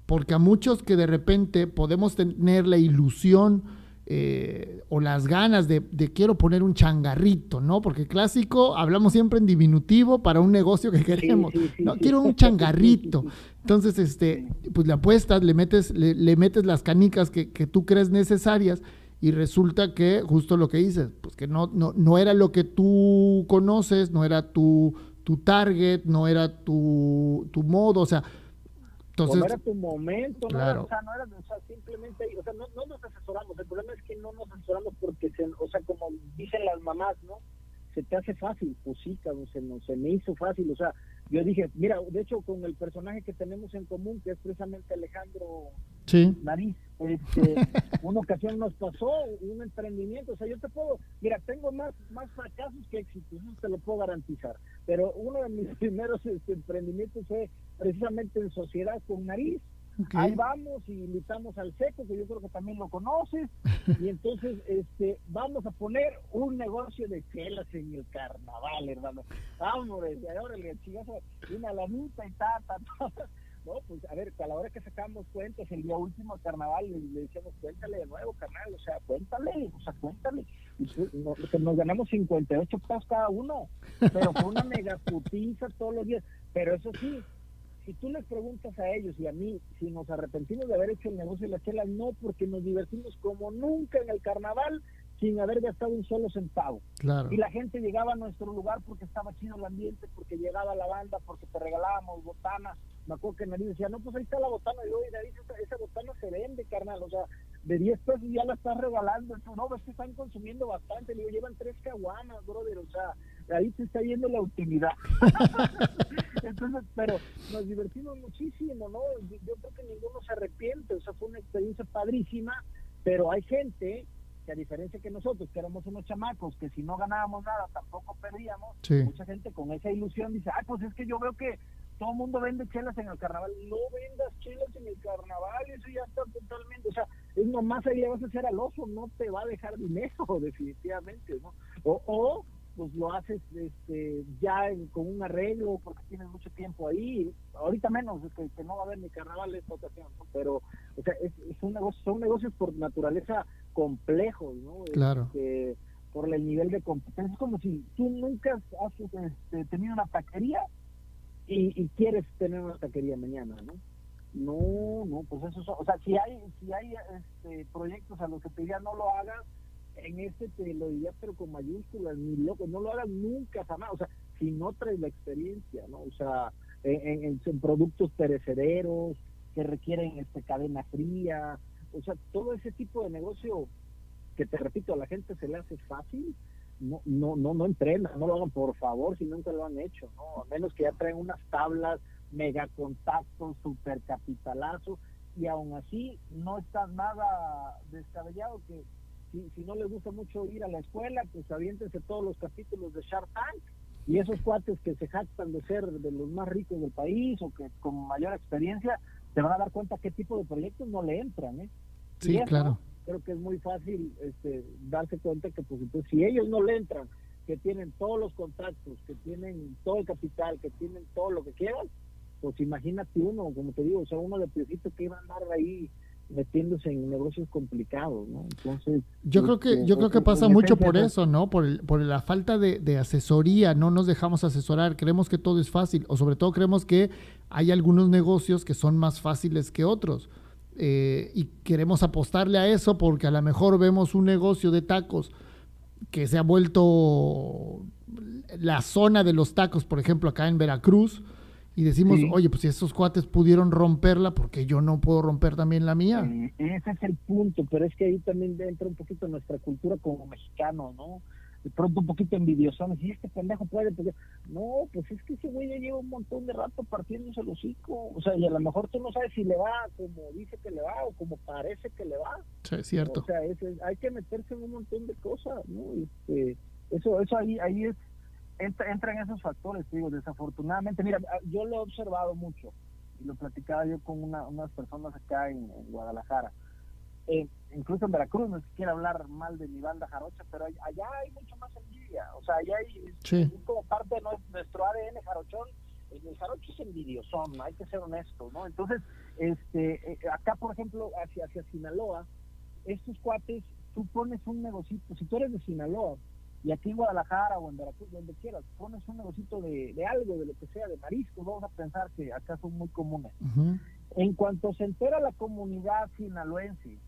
porque a muchos que de repente podemos tener la ilusión eh, o las ganas de, quiero poner un changarrito, ¿no? Porque clásico, hablamos siempre en diminutivo para un negocio que queremos. no, quiero un changarrito. Entonces, este, pues le apuestas, le metes, le, metes las canicas que, tú crees necesarias y resulta que justo lo que dices, pues que no, no, no era lo que tú conoces, no era tu, tu target, no era tu, tu modo, o sea, entonces, no era tu momento, no, era, o sea, no era, o sea, simplemente, o sea, no, no, nos asesoramos, el problema es que no nos asesoramos porque, se, o sea, como dicen las mamás, ¿no? Se te hace fácil, pues sí, cabrón, se, se me hizo fácil, o sea, yo dije, mira, de hecho, con el personaje que tenemos en común, que es precisamente Alejandro sí. Nariz, este, una ocasión nos pasó un emprendimiento, o sea, yo te puedo, mira, tengo más, más fracasos que éxitos, eso te lo puedo garantizar, pero uno de mis primeros este, emprendimientos fue precisamente en sociedad con nariz. Ahí vamos y invitamos al seco, que yo creo que también lo conoces, y entonces este vamos a poner un negocio de chelas en el carnaval, hermano. Vamos, y ahora le chigazo una lanita y ta, ta, ta. No, pues a ver, a la hora que sacamos cuentas el día último del carnaval, le, le decíamos, cuéntale de nuevo, carnal, o sea, cuéntale, o sea, cuéntale. Pues, nos, ganamos 58 pesos cada uno, pero fue una mega putiza todos los días. Pero eso sí, si tú les preguntas a ellos y a mí si nos arrepentimos de haber hecho el negocio de la chela, no, porque nos divertimos como nunca en el carnaval sin haber gastado un solo centavo. Y la gente llegaba a nuestro lugar porque estaba chido el ambiente, porque llegaba la banda, porque te regalábamos botanas. Me acuerdo que me decía, no, pues ahí está la botana. Y yo, esa, esa botana se vende, carnal. O sea, de 10 pesos ya la estás regalando. No, es que están consumiendo bastante. Le digo, llevan tres caguamas, brother. O sea, ahí se está yendo la utilidad. Entonces, pero nos divertimos muchísimo, ¿no? Yo creo que ninguno se arrepiente, o sea, fue una experiencia padrísima, pero hay gente que a diferencia que nosotros, que éramos unos chamacos, que si no ganábamos nada tampoco perdíamos, mucha gente con esa ilusión dice, ay, pues es que yo veo que todo el mundo vende chelas en el carnaval, no vendas chelas en el carnaval, eso ya está totalmente, o sea, es nomás ahí le vas a hacer al oso, no te va a dejar dinero definitivamente, ¿no? O, o pues lo haces este, ya con un arreglo porque tienes mucho tiempo ahí. Ahorita menos, es que, no va a haber ni carnaval esta ocasión, pero o sea, es, un negocio, son negocios por naturaleza complejos, ¿no? Claro. Este, por el nivel de competencia. Es como si tú nunca has este, tenido una taquería y, quieres tener una taquería mañana, ¿no? No, no, pues eso, o sea, si hay, si hay este, proyectos a los que te dirían no lo hagas, en este te lo diría, pero con mayúsculas, ni loco, no lo hagas nunca jamás, o sea, si no traes la experiencia, ¿no? O sea, en, en, productos perecederos que requieren este cadena fría, o sea, todo ese tipo de negocio que te repito, a la gente se le hace fácil, no, no, no, no entrenan, no lo hagan por favor si nunca lo han hecho, ¿no? A menos que ya traen unas tablas, mega contactos, super capitalazo, y aún así no está nada descabellado que si, no les gusta mucho ir a la escuela, pues aviéntense todos los capítulos de Shark Tank y esos cuates que se jactan de ser de los más ricos del país o que con mayor experiencia, te van a dar cuenta qué tipo de proyectos no le entran, ¿eh? Sí, claro. Creo que es muy fácil este, darse cuenta que pues entonces si ellos no le entran, que tienen todos los contactos, que tienen todo el capital, que tienen todo lo que quieran, pues imagínate uno, como te digo, o sea, uno de piecito que iba a andar ahí metiéndose en negocios complicados, ¿no? Entonces, yo creo que este, yo creo que pasa mucho por eso, ¿no? Por, por la falta de, asesoría, no nos dejamos asesorar, creemos que todo es fácil, o sobre todo creemos que hay algunos negocios que son más fáciles que otros. Eh, y queremos apostarle a eso porque a lo mejor vemos un negocio de tacos que se ha vuelto la zona de los tacos, por ejemplo, acá en Veracruz, y decimos, oye, pues si esos cuates pudieron romperla, porque yo no puedo romper también la mía? Ese es el punto, pero es que ahí también entra un poquito nuestra cultura como mexicano, ¿no? De pronto un poquito envidioso, y este pendejo puede, pues, no, pues es que ese güey ya lleva un montón de rato partiéndose el hocico, o sea, y a lo mejor tú no sabes si le va como dice que le va o como parece que le va. Sí, es cierto. O sea, hay que meterse en un montón de cosas, ¿no? Este, eso, eso ahí, ahí es entra, entran esos factores, digo, desafortunadamente, mira, ah, yo lo he observado mucho, y lo platicaba yo con unas personas acá en, Guadalajara, eh, incluso en Veracruz, no quiero hablar mal de mi banda jarocha, pero allá hay mucho más envidia, o sea, allá hay, como parte de nuestro ADN jarochón, el jarocho es envidiosón, hay que ser honesto, ¿no? Entonces, este, eh, acá, por ejemplo, hacia, hacia Sinaloa, estos cuates tú pones un negocito, si tú eres de Sinaloa, y aquí en Guadalajara o en Veracruz, donde quieras, pones un negocito de, de algo, de lo que sea, de marisco, vamos a pensar que acá son muy comunes. En cuanto se entera la comunidad sinaloense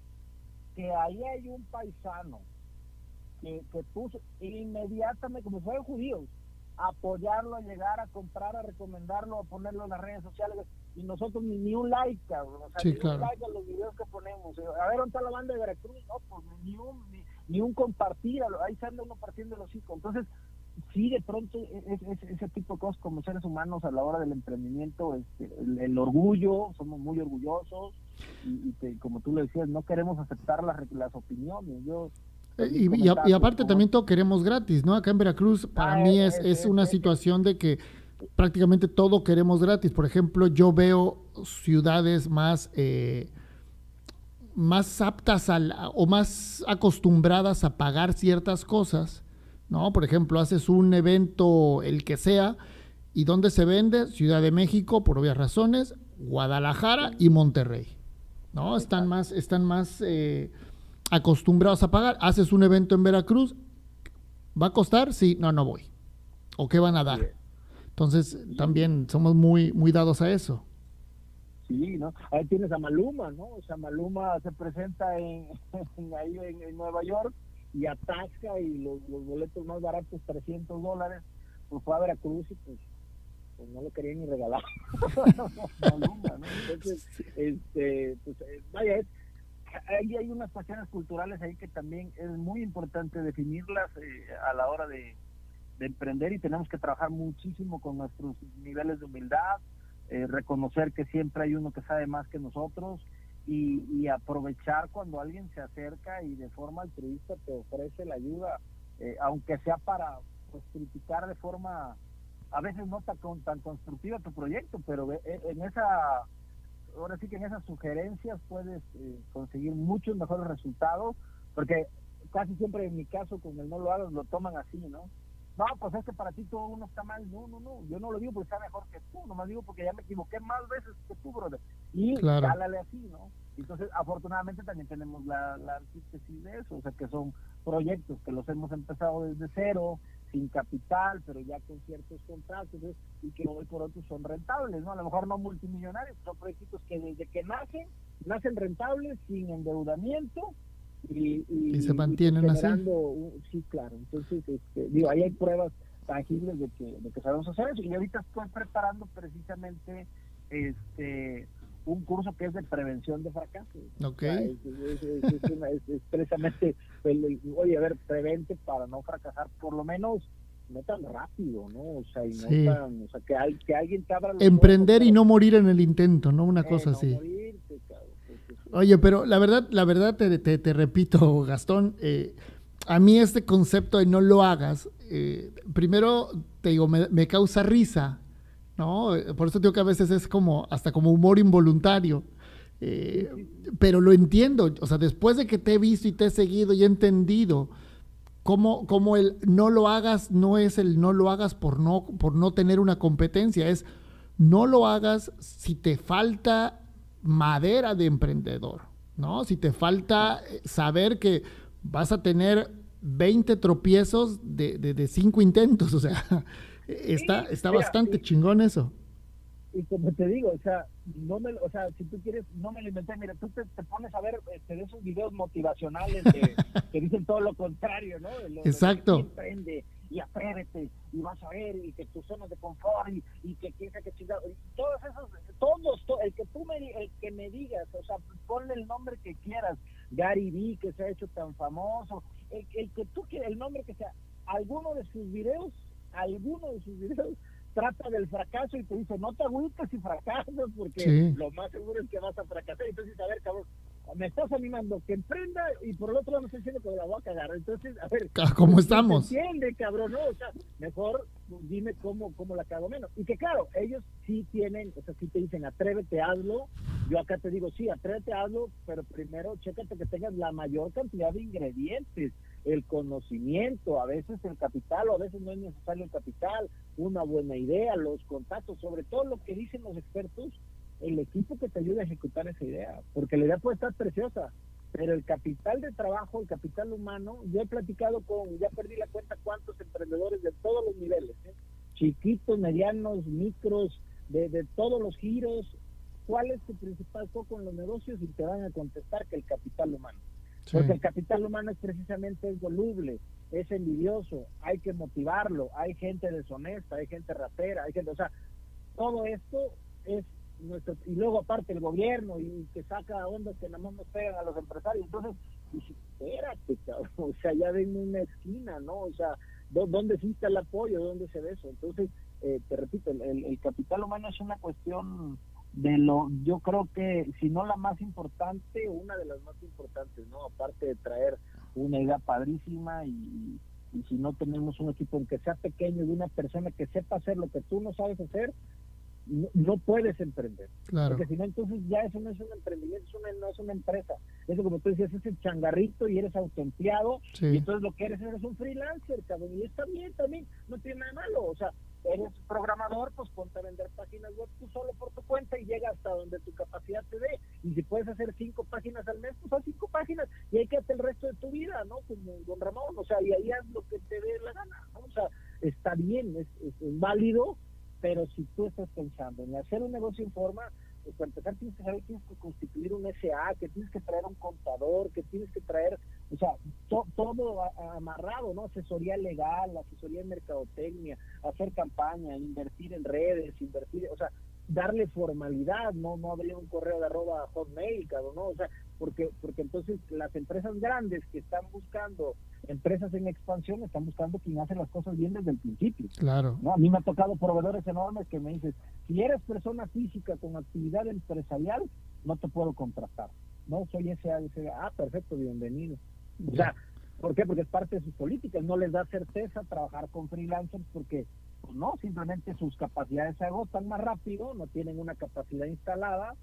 que ahí hay un paisano que, que puso inmediatamente, como fueron judíos, apoyarlo, a llegar a comprar, a recomendarlo, a ponerlo en las redes sociales. Y nosotros ni, un like, cabrón. O sea, ni un like a los videos que ponemos. A ver, ¿dónde está la banda de Veracruz? No, pues ni un, ni, un compartir. Ahí se anda uno partiendo los hijos. Entonces, sí, de pronto, es, ese tipo de cosas como seres humanos a la hora del emprendimiento, este, el, orgullo, somos muy orgullosos. Y, como tú le decías, no queremos aceptar las, las opiniones. Yo eh, y, aparte también todo queremos gratis, ¿no? Acá en Veracruz para ah, mí es, es, una situación de que prácticamente todo queremos gratis. Por ejemplo, yo veo ciudades más, eh, más aptas al, o más acostumbradas a pagar ciertas cosas, ¿no? Por ejemplo, haces un evento, el que sea, y ¿dónde se vende? Ciudad de México, por obvias razones, Guadalajara y Monterrey, ¿no? Están más, están más... Eh, acostumbrados a pagar. Haces un evento en Veracruz, ¿va a costar? Sí, no, no voy. ¿O qué van a dar? Entonces, también somos muy, muy dados a eso. Sí, ¿no? Ahí tienes a Maluma, ¿no? O sea, Maluma se presenta en, ahí en, Nueva York y atasca y los, boletos más baratos, 300 dólares, pues fue a Veracruz y pues, pues no lo quería ni regalar. Maluma, ¿no? Entonces, este, pues, eh, vaya, es, ahí hay unas cuestiones culturales ahí que también es muy importante definirlas eh, a la hora de, emprender y tenemos que trabajar muchísimo con nuestros niveles de humildad, eh, reconocer que siempre hay uno que sabe más que nosotros y, aprovechar cuando alguien se acerca y de forma altruista te ofrece la ayuda, eh, aunque sea para pues, criticar de forma a veces no tan, tan constructiva tu proyecto, pero en esa ahora sí que en esas sugerencias puedes eh, conseguir muchos mejores resultados, porque casi siempre en mi caso con el no lo hagas lo toman así, ¿no? No, pues es que para ti todo uno está mal. No, no, no. Yo no lo digo porque está mejor que tú. Nomás digo porque ya me equivoqué más veces que tú, brother. Y claro. así, ¿no? Entonces, afortunadamente también tenemos la, la antítesis de eso. O sea, que son proyectos que los hemos empezado desde cero, sin capital, pero ya con ciertos contratos y que hoy por otro son rentables, ¿no? A lo mejor no multimillonarios, son proyectos que desde que nacen, nacen rentables, sin endeudamiento y, y, se mantienen así. sí, claro. Entonces, este, digo, ahí hay pruebas tangibles de que, de que sabemos hacer eso. Y ahorita estoy preparando precisamente este un curso que es de prevención de fracaso. Ok. es, precisamente, oye, a ver, prevente para no fracasar, por lo menos no tan rápido, ¿no? O sea, y no tan, o sea que, hay, que alguien te abra Emprender y no morir en el intento, ¿no? Una eh, cosa así. Oye, pero la verdad, la verdad te, te, repito, Gastón, eh, a mí este concepto de no lo hagas, eh, primero te digo, me, me causa risa, ¿no? Por eso digo que a veces es como, hasta como humor involuntario. Eh, pero lo entiendo, o sea, después de que te he visto y te he seguido y he entendido cómo, cómo el no lo hagas no es el no lo hagas por no, por no tener una competencia, es no lo hagas si te falta madera de emprendedor, ¿no? Si te falta eh, saber que vas a tener 20 tropiezos de, de, de cinco intentos, o sea, está, está bastante chingón eso. Y como te digo, o sea, no me, o sea, si tú quieres, no me lo inventé, mira, tú te, pones a ver este, de esos videos motivacionales que dicen todo lo contrario, ¿no? Exacto. emprende y atrévete y vas a ver y que tu zona de confort y, y que quién que chingado, todos esos, todos, el que tú me, el que me digas, o sea, ponle el nombre que quieras, Gary Vee que se ha hecho tan famoso, el, el que tú quieras, el nombre que sea, alguno de sus videos alguno de sus videos trata del fracaso y te dice, no te agüites si fracasas, porque lo más seguro es que vas a fracasar. Entonces, a ver, cabrón, me estás animando que emprenda y por el otro lado me estás diciendo que la voy a cagar. Entonces, a ver, ¿cómo estamos? Entiende, cabrón, ¿no? O sea, mejor dime cómo, cómo la cago menos. Y que claro, ellos sí tienen, o sea, sí te dicen, atrévete, hazlo. Yo acá te digo, sí, atrévete, hazlo, pero primero chécate que tengas la mayor cantidad de ingredientes el conocimiento, a veces el capital o a veces no es necesario el capital, una buena idea, los contactos, sobre todo lo que dicen los expertos, el equipo que te ayude a ejecutar esa idea, porque la idea puede estar preciosa, pero el capital de trabajo, el capital humano, yo he platicado con, ya perdí la cuenta cuántos emprendedores de todos los niveles, ¿eh? chiquitos, medianos, micros, de, de todos los giros, ¿cuál es tu principal foco en los negocios? Y te van a contestar que el capital humano. Porque el capital humano es precisamente es voluble, es envidioso, hay que motivarlo, hay gente deshonesta, hay gente rapera, hay gente, o sea, todo esto es nuestro, y luego aparte el gobierno y que saca ondas que nada más nos pegan a los empresarios, entonces, espérate, cabrón, o sea, ya ven una esquina, ¿no? O sea, ¿dónde existe el apoyo? ¿Dónde se ve eso? Entonces, eh, te repito, el, el capital humano es una cuestión de lo, yo creo que si no la más importante, una de las más importantes, ¿no? Aparte de traer una idea padrísima y, y si no tenemos un equipo, aunque sea pequeño, de una persona que sepa hacer lo que tú no sabes hacer, no, puedes emprender. Porque si no, entonces ya eso no es un emprendimiento, es una, no es una empresa. Eso, como tú decías, es el changarrito y eres autoempleado. Y entonces lo que eres, eres un freelancer, cabrón. Y está bien también, no tiene nada malo. O sea, eres programador, pues ponte a vender páginas web tú solo por tu cuenta y llega hasta donde tu capacidad te dé. Y si puedes hacer cinco páginas al mes, pues haz cinco páginas y que hacer el resto de tu vida, ¿no? Como Don Ramón, o sea, y ahí haz lo que te dé la gana, ¿no? O sea, está bien, es, es válido pero si tú estás pensando en hacer un negocio en forma, pues para empezar tienes que saber que tienes que constituir un SA, que tienes que traer un contador, que tienes que traer, o sea, todo amarrado, ¿no? Asesoría legal, asesoría en mercadotecnia, hacer campaña, invertir en redes, invertir, o sea, darle formalidad, no no abrir un correo de arroba hotmail, ¿no? O sea, porque porque entonces las empresas grandes que están buscando empresas en expansión están buscando quien hace las cosas bien desde el principio. Claro. ¿no? A mí me ha tocado proveedores enormes que me dicen, si eres persona física con actividad empresarial, no te puedo contratar. No, soy ese, ese ah, perfecto, bienvenido. O sea, ¿por qué? Porque es parte de sus políticas, no les da certeza trabajar con freelancers porque pues no, simplemente sus capacidades se agotan más rápido, no tienen una capacidad instalada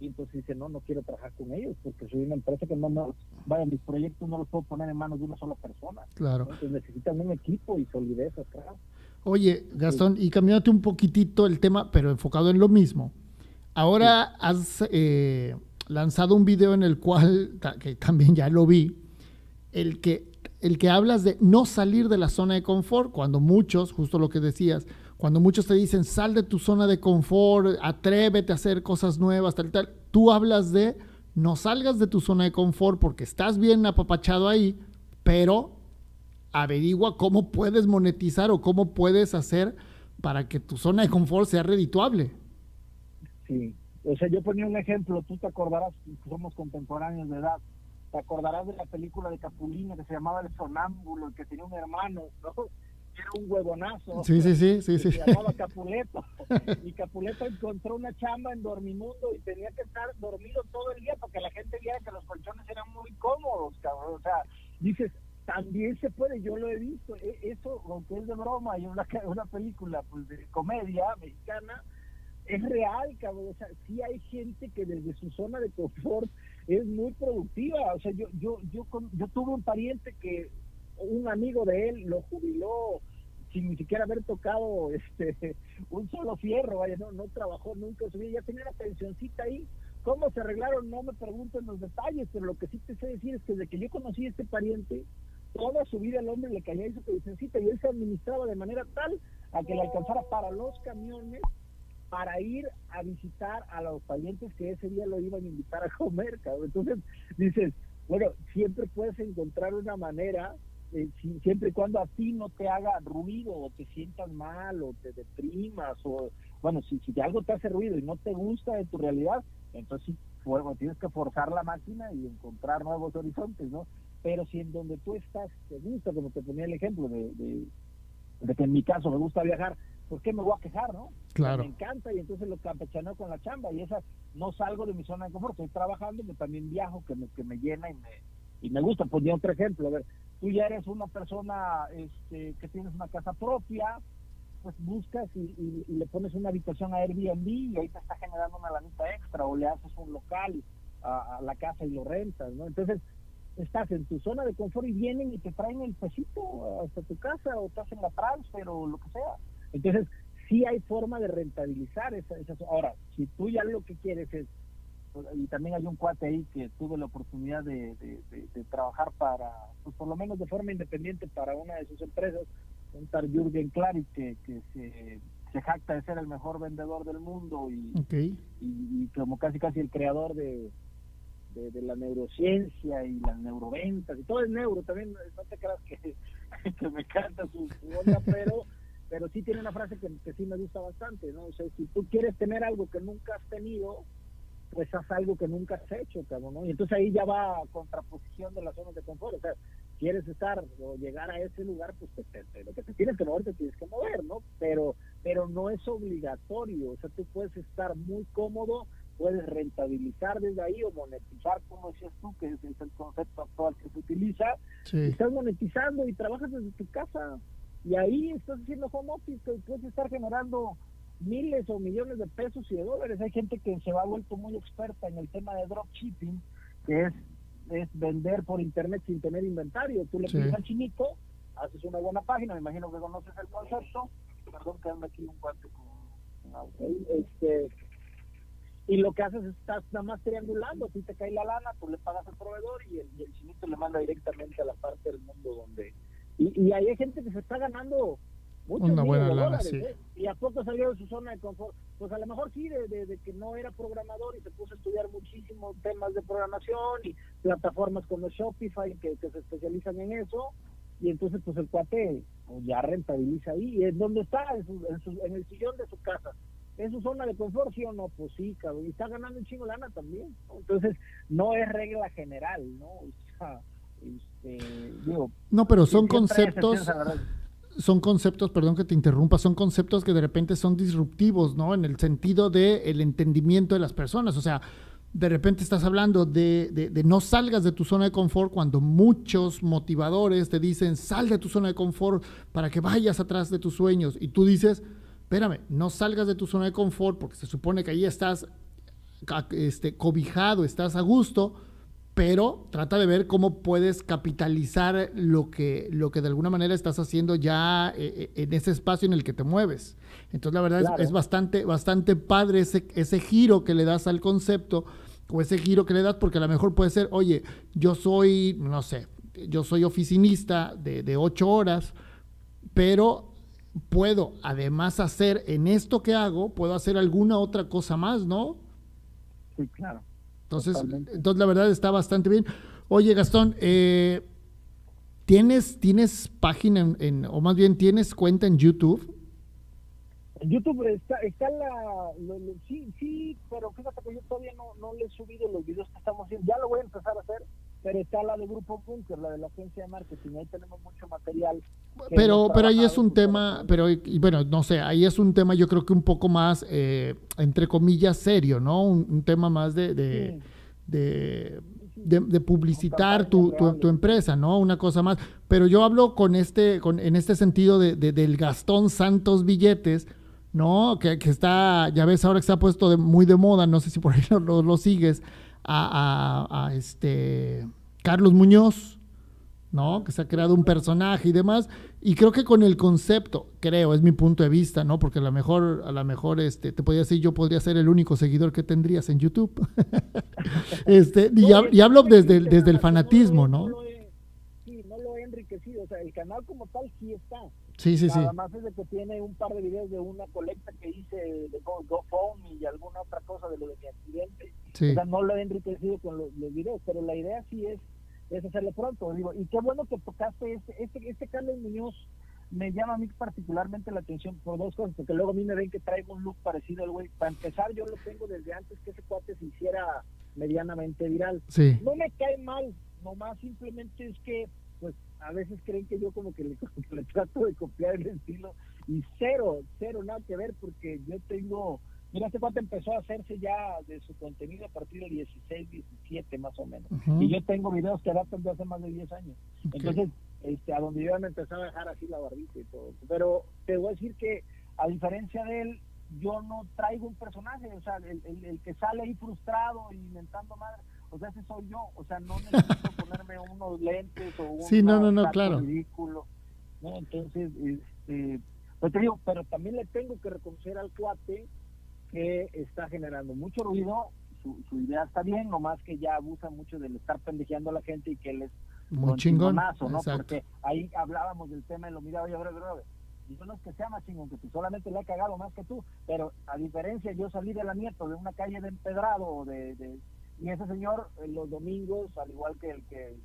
y entonces dice, no, no quiero trabajar con ellos porque soy una empresa que no, no vaya, mis proyectos no los puedo poner en manos de una sola persona. Claro. Entonces necesitan un equipo y solidez atrás. Oye, Gastón, y cambiándote un poquitito el tema, pero enfocado en lo mismo. Ahora has eh, lanzado un video en el cual, que también ya lo vi, el que el que hablas de no salir de la zona de confort, cuando muchos, justo lo que decías, cuando muchos te dicen sal de tu zona de confort, atrévete a hacer cosas nuevas, tal tal, tú hablas de no salgas de tu zona de confort porque estás bien apapachado ahí, pero averigua cómo puedes monetizar o cómo puedes hacer para que tu zona de confort sea redituable. Sí, o sea, yo ponía un ejemplo, tú te acordarás, somos contemporáneos de edad, te acordarás de la película de Capulina que se llamaba El Sonámbulo, que tenía un hermano, ¿no? Era un huevonazo. Sí, sí, sí, sí, sí. Se llamaba Capuleto. Y Capuleto encontró una chamba en Dormimundo y tenía que estar dormido todo el día para que la gente viera que los colchones eran muy cómodos, cabrón. O sea, dices, también se puede, yo lo he visto. E, eso, aunque es de broma y una, una película pues, de comedia mexicana, es real, cabrón. O sea, sí hay gente que desde su zona de confort es muy productiva. O sea, yo, yo, yo, yo tuve un pariente que un amigo de él lo jubiló sin ni siquiera haber tocado este un solo fierro, vaya, no, no trabajó nunca ya tenía una pensioncita ahí. ¿Cómo se arreglaron? No me pregunten los detalles, pero lo que sí te sé decir es que desde que yo conocí a este pariente, toda su vida el hombre le caía su pensioncita y él se administraba de manera tal a que le alcanzara para los camiones para ir a visitar a los parientes que ese día lo iban a invitar a comer, cabrón. Entonces dices, bueno, siempre puedes encontrar una manera, eh, siempre y cuando a ti no te haga ruido o te sientas mal o te deprimas o, bueno, si, si algo te hace ruido y no te gusta de tu realidad, entonces sí, bueno, tienes que forzar la máquina y encontrar nuevos horizontes, ¿no? Pero si en donde tú estás te gusta, como te ponía el ejemplo de, de, de que en mi caso me gusta viajar, ¿por qué me voy a quejar, no? Claro. Me encanta y entonces lo campechaneo con la chamba y esa no salgo de mi zona de confort, estoy trabajando, pero también viajo, que me, que me llena y me, y me gusta. Ponía otro ejemplo, a ver, tú ya eres una persona este, que tienes una casa propia, pues buscas y, le pones una habitación a Airbnb y ahí te está generando una lanita extra o le haces un local a, la casa y lo rentas, ¿no? Entonces, estás en tu zona de confort y vienen y te traen el pesito hasta tu casa o estás en la transfer o lo que sea. Entonces, sí hay forma de rentabilizar esas. Ahora, si tú ya lo que quieres es y también hay un cuate ahí que tuve la oportunidad de, trabajar para, pues por lo menos de forma independiente para una de sus empresas, un tal Jürgen Klarik que, que se, jacta de ser el mejor vendedor del mundo y, y, como casi casi el creador de, de, la neurociencia y las neuroventas y todo es neuro también, no te creas que, que me encanta su, onda, pero pero sí tiene una frase que, que sí me gusta bastante, ¿no? O sea, si tú quieres tener algo que nunca has tenido, pues haz algo que nunca has hecho, cabrón, ¿no? Y entonces ahí ya va a contraposición de las zonas de confort, o sea, quieres estar o llegar a ese lugar, pues te, lo que te tienes que mover, te tienes que mover, ¿no? Pero, pero no es obligatorio, o sea, tú puedes estar muy cómodo, puedes rentabilizar desde ahí o monetizar, como decías tú, que es, el concepto actual que se utiliza, estás monetizando y trabajas desde tu casa, y ahí estás haciendo home office, y puedes estar generando miles o millones de pesos y de dólares. Hay gente que se va vuelto muy experta en el tema de dropshipping, que es, es vender por internet sin tener inventario. Tú le pides al chinito, haces una buena página, me imagino que conoces el concepto. Perdón que anda aquí un guante con este y lo que haces es estás nada más triangulando, si te cae la lana, tú le pagas al proveedor y el, y el chinito le manda directamente a la parte del mundo donde... Y, y hay gente que se está ganando una buena lana, sí. ¿eh? Y a poco salió de su zona de confort. Pues a lo mejor sí, de, que no era programador y se puso a estudiar muchísimos temas de programación y plataformas como Shopify que, se especializan en eso. Y entonces, pues el cuate pues, ya rentabiliza ahí. ¿Y es donde está? En, el sillón de su casa. ¿En su zona de confort, sí o no? Pues sí, cabrón. Y está ganando un chingo lana también. Entonces, no es regla general, ¿no? O sea, este, digo, no, pero son conceptos son conceptos, perdón que te interrumpa, son conceptos que de repente son disruptivos, ¿no? En el sentido del el entendimiento de las personas. O sea, de repente estás hablando de, de, no salgas de tu zona de confort cuando muchos motivadores te dicen sal de tu zona de confort para que vayas atrás de tus sueños. Y tú dices, espérame, no salgas de tu zona de confort porque se supone que ahí estás este, cobijado, estás a gusto pero trata de ver cómo puedes capitalizar lo que, lo que de alguna manera estás haciendo ya eh, eh, en ese espacio en el que te mueves. Entonces, la verdad es, bastante, bastante padre ese, ese giro que le das al concepto o ese giro que le das, porque a lo mejor puede ser, oye, yo soy, no sé, yo soy oficinista de, de ocho horas, pero puedo además hacer en esto que hago, puedo hacer alguna otra cosa más, ¿no? Sí, claro. Entonces, entonces la verdad está bastante bien. Oye, Gastón, eh, ¿tienes, ¿tienes página en, o más bien tienes cuenta en YouTube? En YouTube está, está la, sí, sí, pero fíjate que yo todavía no, no le he subido los videos que estamos haciendo. Ya lo voy a empezar a hacer, pero está la de Grupo Bunker, la de la agencia de marketing. Ahí tenemos mucho material. Pero, pero ahí es un tema, pero y bueno, no sé, ahí es un tema yo creo que un poco más, eh, entre comillas, serio, ¿no? Un, tema más de, de, de, publicitar tu, tu, empresa, ¿no? Una cosa más. Pero yo hablo con este, con, en este sentido de, del Gastón Santos Billetes, ¿no? Que, que, está, ya ves, ahora que se ha puesto de, muy de moda, no sé si por ahí lo, lo, sigues, a, a, a, este Carlos Muñoz, ¿no? Que se ha creado un personaje y demás. Y creo que con el concepto, creo, es mi punto de vista, ¿no? Porque a lo mejor, a lo mejor, este, te podría decir, yo podría ser el único seguidor que tendrías en YouTube. este, y, hablo desde, desde el fanatismo, ¿no? Sí, no lo he enriquecido. O sea, el canal como tal sí está. Sí, sí, sí. Además es de que tiene un par de videos de una colecta que hice de GoFundMe y alguna otra cosa de lo de mi accidente. O sea, no lo he enriquecido con los, videos, pero la idea sí es, es hacerlo pronto. Digo, y qué bueno que tocaste este, este, este Carlos Muñoz me llama a mí particularmente la atención por dos cosas, porque luego a mí me ven que traigo un look parecido al güey. Para empezar, yo lo tengo desde antes que ese cuate se hiciera medianamente viral. Sí. No me cae mal, nomás simplemente es que pues a veces creen que yo como que le, trato de copiar el estilo y cero, cero, nada que ver porque yo tengo, mira, este cuate empezó a hacerse ya de su contenido a partir del 16, 17 más o menos. Y yo tengo videos que datan de hace más de 10 años. Entonces, este, a donde yo me empecé a dejar así la barbita y todo. Pero te voy a decir que a diferencia de él, yo no traigo un personaje, o sea, el, el que sale ahí frustrado, inventando madre o sea, ese soy yo, o sea, no necesito ponerme unos lentes o un sí, no, no, no, claro. ridículo, ¿no? Entonces, este, pues te digo, pero también le tengo que reconocer al cuate que está generando mucho ruido su, su idea está bien, nomás que ya abusa mucho del estar pendejeando a la gente y que él es Muy chingón. ¿no? Exacto. Porque ahí hablábamos del tema y lo miraba yo, bro, bro, yo no es que sea más chingón que tú, solamente le he cagado más que tú, pero a diferencia yo salí de la nieto de una calle de empedrado o de, de- y ese señor eh, los domingos, al igual que el que,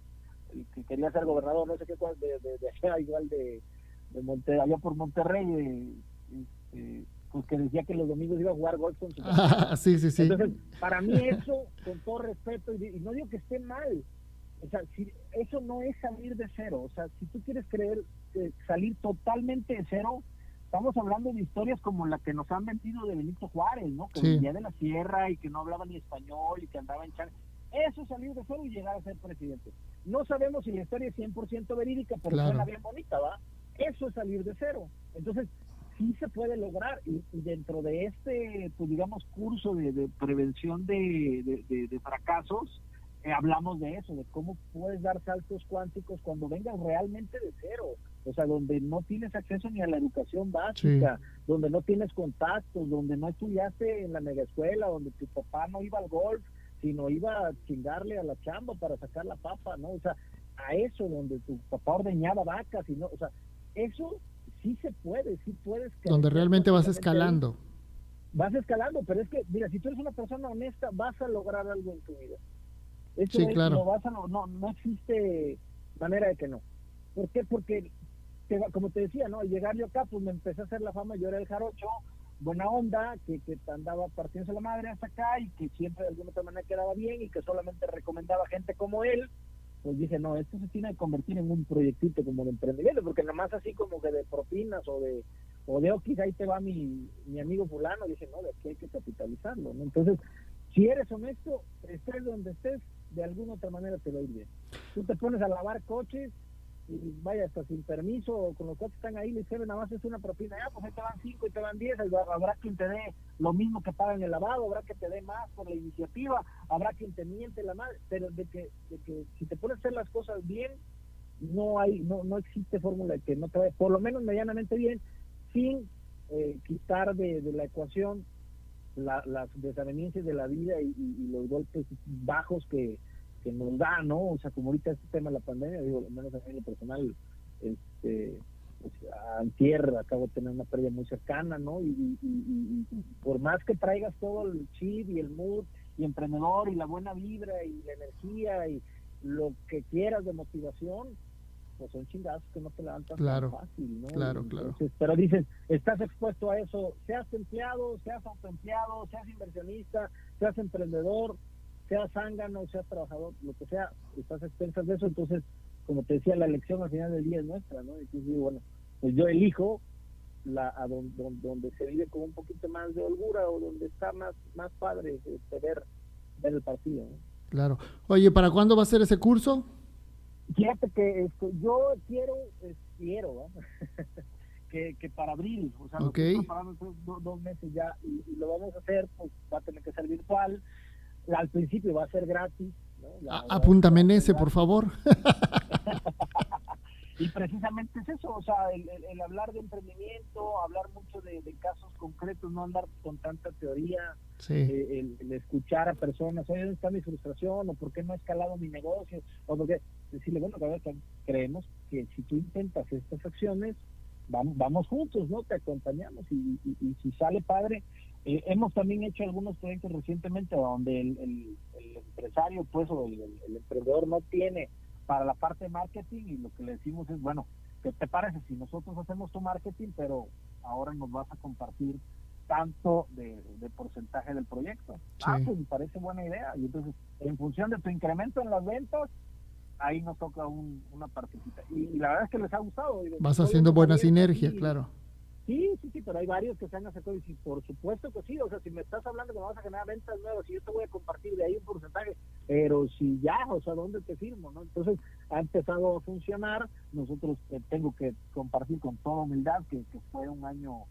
el que quería ser gobernador, no sé qué cuál, de, de, de allá, igual de, de Monte, allá por Monterrey, eh, este, pues que decía que los domingos iba a jugar golf con su Ah, sí, sí, sí. entonces, para mí eso, con todo respeto, y, y no digo que esté mal, o sea, si, eso no es salir de cero, o sea, si tú quieres creer eh, salir totalmente de cero, estamos hablando de historias como la que nos han vendido de Benito Juárez, ¿no? Que Sí. venía de la sierra y que no hablaba ni español y que andaba en chan. Eso es salir de cero y llegar a ser presidente. No sabemos si la historia es 100% verídica, pero Claro. suena bien bonita, ¿va? Eso es salir de cero. Entonces, sí se puede lograr. Y, y dentro de este, pues digamos, curso de, de prevención de, de- de- de fracasos, eh, hablamos de eso, de cómo puedes dar saltos cuánticos cuando vengas realmente de cero, o sea, donde no tienes acceso ni a la educación básica, donde no tienes contactos, donde no estudiaste en la mega escuela, donde tu papá no iba al golf, sino iba a chingarle a la chamba para sacar la papa, ¿no? O sea, a eso donde tu papá ordeñaba vacas y no, o sea, eso sí se puede, sí puedes. Donde realmente vas escalando. vas escalando, pero es que, mira, si tú eres una persona honesta, vas a lograr algo en tu vida. Eso Sí, es, claro. lo vas a no, no existe manera de que no. ¿Por qué? Porque, te como te decía, ¿no? Al llegar yo acá, pues me empecé a hacer la fama, yo era el jarocho, buena onda, que, que andaba partiéndose la madre hasta acá y que siempre de alguna otra manera quedaba bien y que solamente recomendaba gente como él. Pues dije, no, esto se tiene que convertir en un proyectito como de emprendimiento, porque nada más así como que de propinas o de o de Oquis, ahí te va mi, mi amigo fulano, dije, no, de aquí hay que capitalizarlo. Entonces, si eres honesto, estés donde estés, de alguna otra manera te va a ir bien. Tú te pones a lavar coches vaya hasta sin permiso, con los que están ahí, les sirve nada más es una propina, ya, pues ahí te van cinco y te van diez, habrá quien te dé lo mismo que paga en el lavado, habrá que te dé más por la iniciativa, habrá quien te miente la madre, pero de que, de que si te pones a hacer las cosas bien, no hay, no, no existe fórmula que no te vaya, por lo menos medianamente bien, sin eh, quitar de, de la ecuación la- las desavenencias de la vida y los golpes bajos que, que nos da, ¿no? O sea, como ahorita este tema de la pandemia, digo, al menos a mí en lo personal, este, pues, antier acabo de tener una pérdida muy cercana, ¿no? Y, y- y- y por más que traigas todo el chip y el mood y emprendedor y la buena vibra y la energía y lo que quieras de motivación, pues son chingazos que no te levantan Claro, tan fácil, ¿no? claro, claro. Entonces, pero dices, estás expuesto a eso, seas empleado, seas autoempleado, seas inversionista, seas emprendedor, seas zángano, seas trabajador, lo que sea, estás expensas de eso, entonces, como te decía, la elección al final del día es nuestra, ¿no? Entonces digo, bueno, pues yo elijo la a don- don- donde, se vive con un poquito más de holgura o donde está más más padre este, ver, ver el partido, ¿no? Claro. Oye, ¿para cuándo va a ser ese curso? Fíjate que esto, yo quiero, eh, quiero, que, que para abril, o sea, lo Ok. estoy preparando estos do- dos meses ya y, y lo vamos a hacer, pues va a tener que ser virtual. Al principio va a ser gratis. ¿no? La- apúntame en ese, por favor. Y precisamente es eso, o sea, el, el- el hablar de emprendimiento, hablar mucho de, de casos concretos, no andar con tanta teoría, Sí, eh, el, el escuchar a personas, oye, ¿dónde está mi frustración? ¿O por qué no ha escalado mi negocio? O porque decirle, bueno, creemos que si tú intentas estas acciones, vamos, vamos juntos, ¿no? Te acompañamos y, y- y si sale padre. Eh, hemos también hecho algunos proyectos recientemente donde el, el- el empresario, pues, o el, emprendedor no tiene para la parte de marketing y lo que le decimos es, bueno, ¿qué te parece si nosotros hacemos tu marketing, pero ahora nos vas a compartir tanto de, de porcentaje del proyecto? Ah, Sí. pues me parece buena idea. Y entonces, en función de tu incremento en las ventas, ahí nos toca un- una partecita. Y, y la verdad es que les ha gustado. Vas haciendo buena sinergia, claro. Sí, sí, sí, pero hay varios que se han acercado y sí, por supuesto que sí, o sea, si me estás hablando que me vas a generar ventas nuevas y yo te voy a compartir de ahí un porcentaje, pero si ya, o sea, ¿dónde te firmo? no Entonces, ha empezado a funcionar, nosotros eh, tengo que compartir con toda humildad que, que fue un año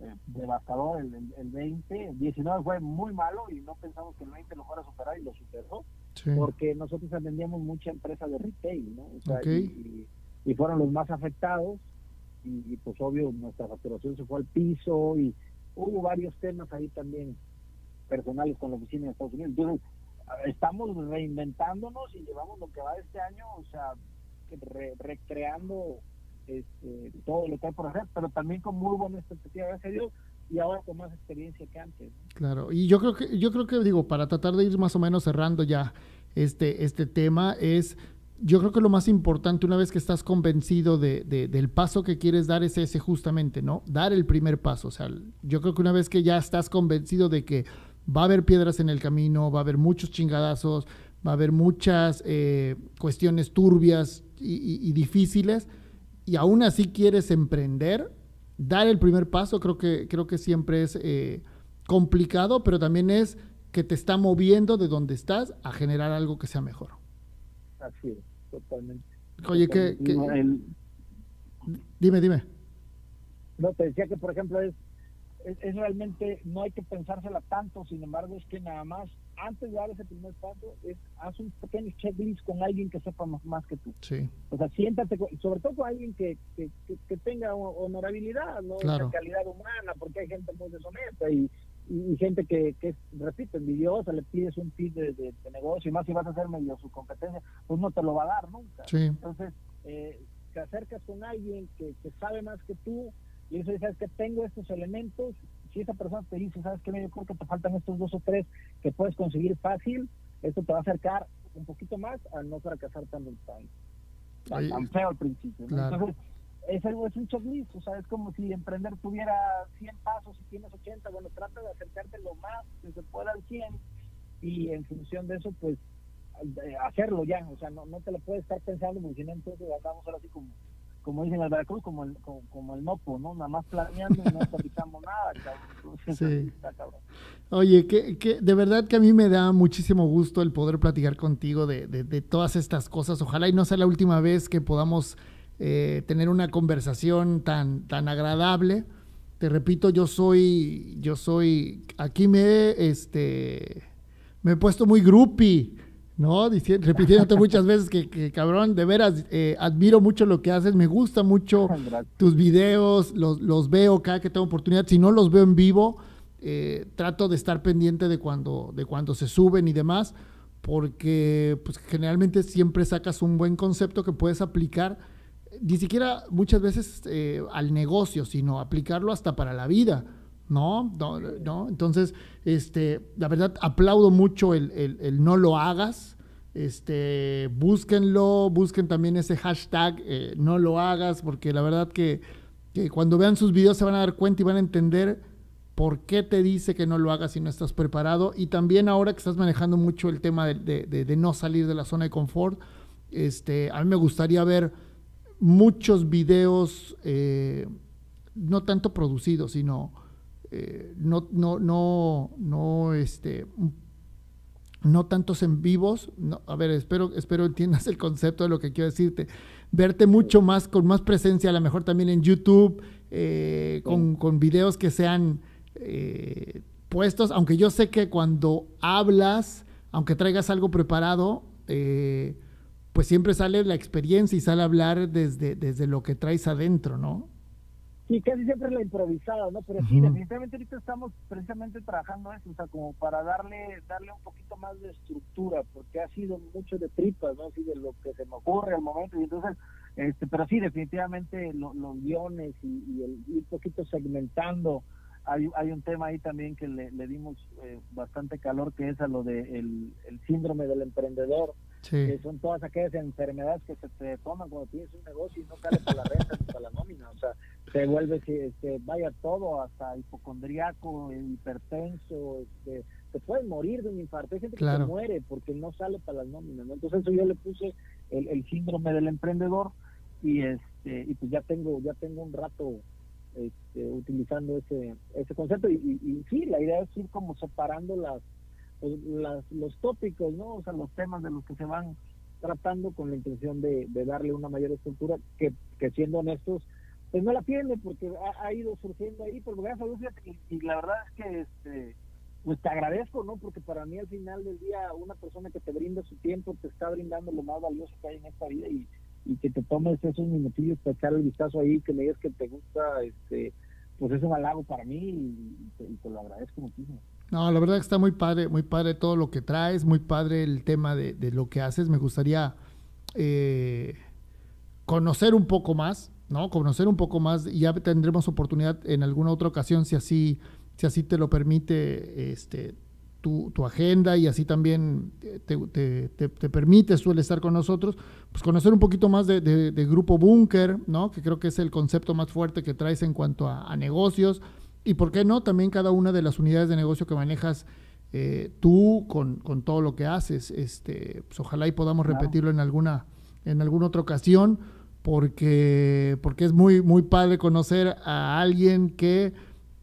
eh, devastador el, el, el 20, el 19 fue muy malo y no pensamos que el 20 lo fuera a superar y lo superó Sí. porque nosotros atendíamos mucha empresa de retail, ¿no? O sea, y, y fueron los más afectados y, pues obvio nuestra facturación se fue al piso y hubo varios temas ahí también personales con la oficina de Estados Unidos. Entonces, estamos reinventándonos y llevamos lo que va este año, o sea, recreando este, todo lo que hay por hacer, pero también con muy buena expectativa, gracias a Dios, y ahora con más experiencia que antes. Claro, y yo creo que, yo creo que digo, para tratar de ir más o menos cerrando ya este, este tema, es yo creo que lo más importante una vez que estás convencido de, del paso que quieres dar es ese justamente, ¿no? Dar el primer paso. O sea, yo creo que una vez que ya estás convencido de que va a haber piedras en el camino, va a haber muchos chingadazos, va a haber muchas eh, cuestiones turbias y, difíciles, y aún así quieres emprender, dar el primer paso creo que, creo que siempre es eh, complicado, pero también es que te está moviendo de donde estás a generar algo que sea mejor. Así es, totalmente. Oye, que... Dime, dime. No, te decía que, por ejemplo, es, es, realmente, no hay que pensársela tanto, sin embargo, es que nada más, antes de dar ese primer paso, es haz un pequeño checklist con alguien que sepa más, que tú. Sí. O sea, siéntate, sobre todo con alguien que, que, que, tenga honorabilidad, ¿no? calidad humana, porque hay gente muy deshonesta y, y, gente que, que, repito, envidiosa, le pides un tip de, negocio y más si vas a hacer medio su competencia, pues no te lo va a dar nunca. Entonces, eh, te acercas con alguien que, sabe más que tú y eso sabes que tengo estos elementos, si esa persona te dice, sabes que yo creo que te faltan estos dos o tres que puedes conseguir fácil, esto te va a acercar un poquito más a no fracasar tan, tan, tan feo al principio. Entonces, es, es un checklist, o sea, es como si emprender tuviera 100 pasos y tienes 80, bueno, trata de acercarte lo más que se pueda al 100 y en función de eso, pues, eh, hacerlo ya, o sea, no, no te lo puedes estar pensando porque si no, entonces andamos ahora así como, como dicen en Veracruz, como el, como, el mopo, ¿no? Nada más planeando y no capitamos nada, cabrón. sí. Oye, que, que, de verdad que a mí me da muchísimo gusto el poder platicar contigo de, de, de todas estas cosas. Ojalá y no sea la última vez que podamos eh, tener una conversación tan, tan agradable. Te repito, yo soy, yo soy, aquí me, este, me he puesto muy groupie, ¿no? repitiéndote muchas veces que, cabrón, de veras, eh, admiro mucho lo que haces, me gusta mucho tus videos, los, los, veo cada que tengo oportunidad, si no los veo en vivo, eh, trato de estar pendiente de cuando, de cuando se suben y demás, porque pues generalmente siempre sacas un buen concepto que puedes aplicar ni siquiera muchas veces eh, al negocio, sino aplicarlo hasta para la vida, ¿no? ¿no? Entonces, este, la verdad, aplaudo mucho el, el, no lo hagas. Este, búsquenlo, busquen también ese hashtag, eh, no lo hagas, porque la verdad que, que, cuando vean sus videos se van a dar cuenta y van a entender por qué te dice que no lo hagas si no estás preparado. Y también ahora que estás manejando mucho el tema de, de, de no salir de la zona de confort, este, a mí me gustaría ver muchos videos, eh, no tanto producidos, sino eh, no, no, no, no, este, no tantos en vivos. a ver, espero, espero entiendas el concepto de lo que quiero decirte. Verte mucho más, con más presencia, a lo mejor también en YouTube, eh, con, con, videos que sean puestos, aunque yo sé que cuando hablas, aunque traigas algo preparado, eh, pues siempre sale la experiencia y sale a hablar desde, desde lo que traes adentro, ¿no? Sí, casi siempre la improvisada, ¿no? Pero sí, definitivamente ahorita estamos precisamente trabajando eso, o sea, como para darle darle un poquito más de estructura, porque ha sido mucho de tripas, ¿no? Así de lo que se me ocurre al momento, y entonces, este, pero sí, definitivamente los guiones y, el ir poquito segmentando, hay, hay un tema ahí también que le, dimos eh, bastante calor, que es a lo de el síndrome del emprendedor, que son todas aquellas enfermedades que se te toman cuando tienes un negocio y no sale para la renta ni para la nómina, o sea, te vuelves, este, vaya todo, hasta hipocondriaco, hipertenso, este, te puedes morir de un infarto, hay gente que se muere porque no sale para las nóminas, ¿no? entonces eso yo le puse el, síndrome del emprendedor y este y pues ya tengo ya tengo un rato este, utilizando ese ese concepto. Y, y sí la idea es ir como separando las pues, los tópicos, ¿no? O sea, los temas de los que se van tratando con la intención de, darle una mayor estructura que, que, siendo honestos, pues no la pierde porque ha, ido surgiendo ahí, pero gracias a Dios, y, la verdad es que este pues te agradezco, ¿no? Porque para mí al final del día una persona que te brinda su tiempo te está brindando lo más valioso que hay en esta vida y, y que te tomes esos minutillos para echar el vistazo ahí, que me digas que te gusta este pues es un halago para mí y, te, lo agradezco muchísimo. No, la verdad que está muy padre, muy padre todo lo que traes, muy padre el tema de, de lo que haces. Me gustaría eh, conocer un poco más, ¿no? Conocer un poco más y ya tendremos oportunidad en alguna otra ocasión, si así, si así te lo permite, este, tu, agenda y así también te, permite, suele estar con nosotros, pues conocer un poquito más de, Grupo Bunker, ¿no? que creo que es el concepto más fuerte que traes en cuanto a, negocios, y por qué no, también cada una de las unidades de negocio que manejas eh, tú con, todo lo que haces. Este, pues ojalá y podamos repetirlo en alguna, en alguna otra ocasión, porque, porque es muy, muy padre conocer a alguien que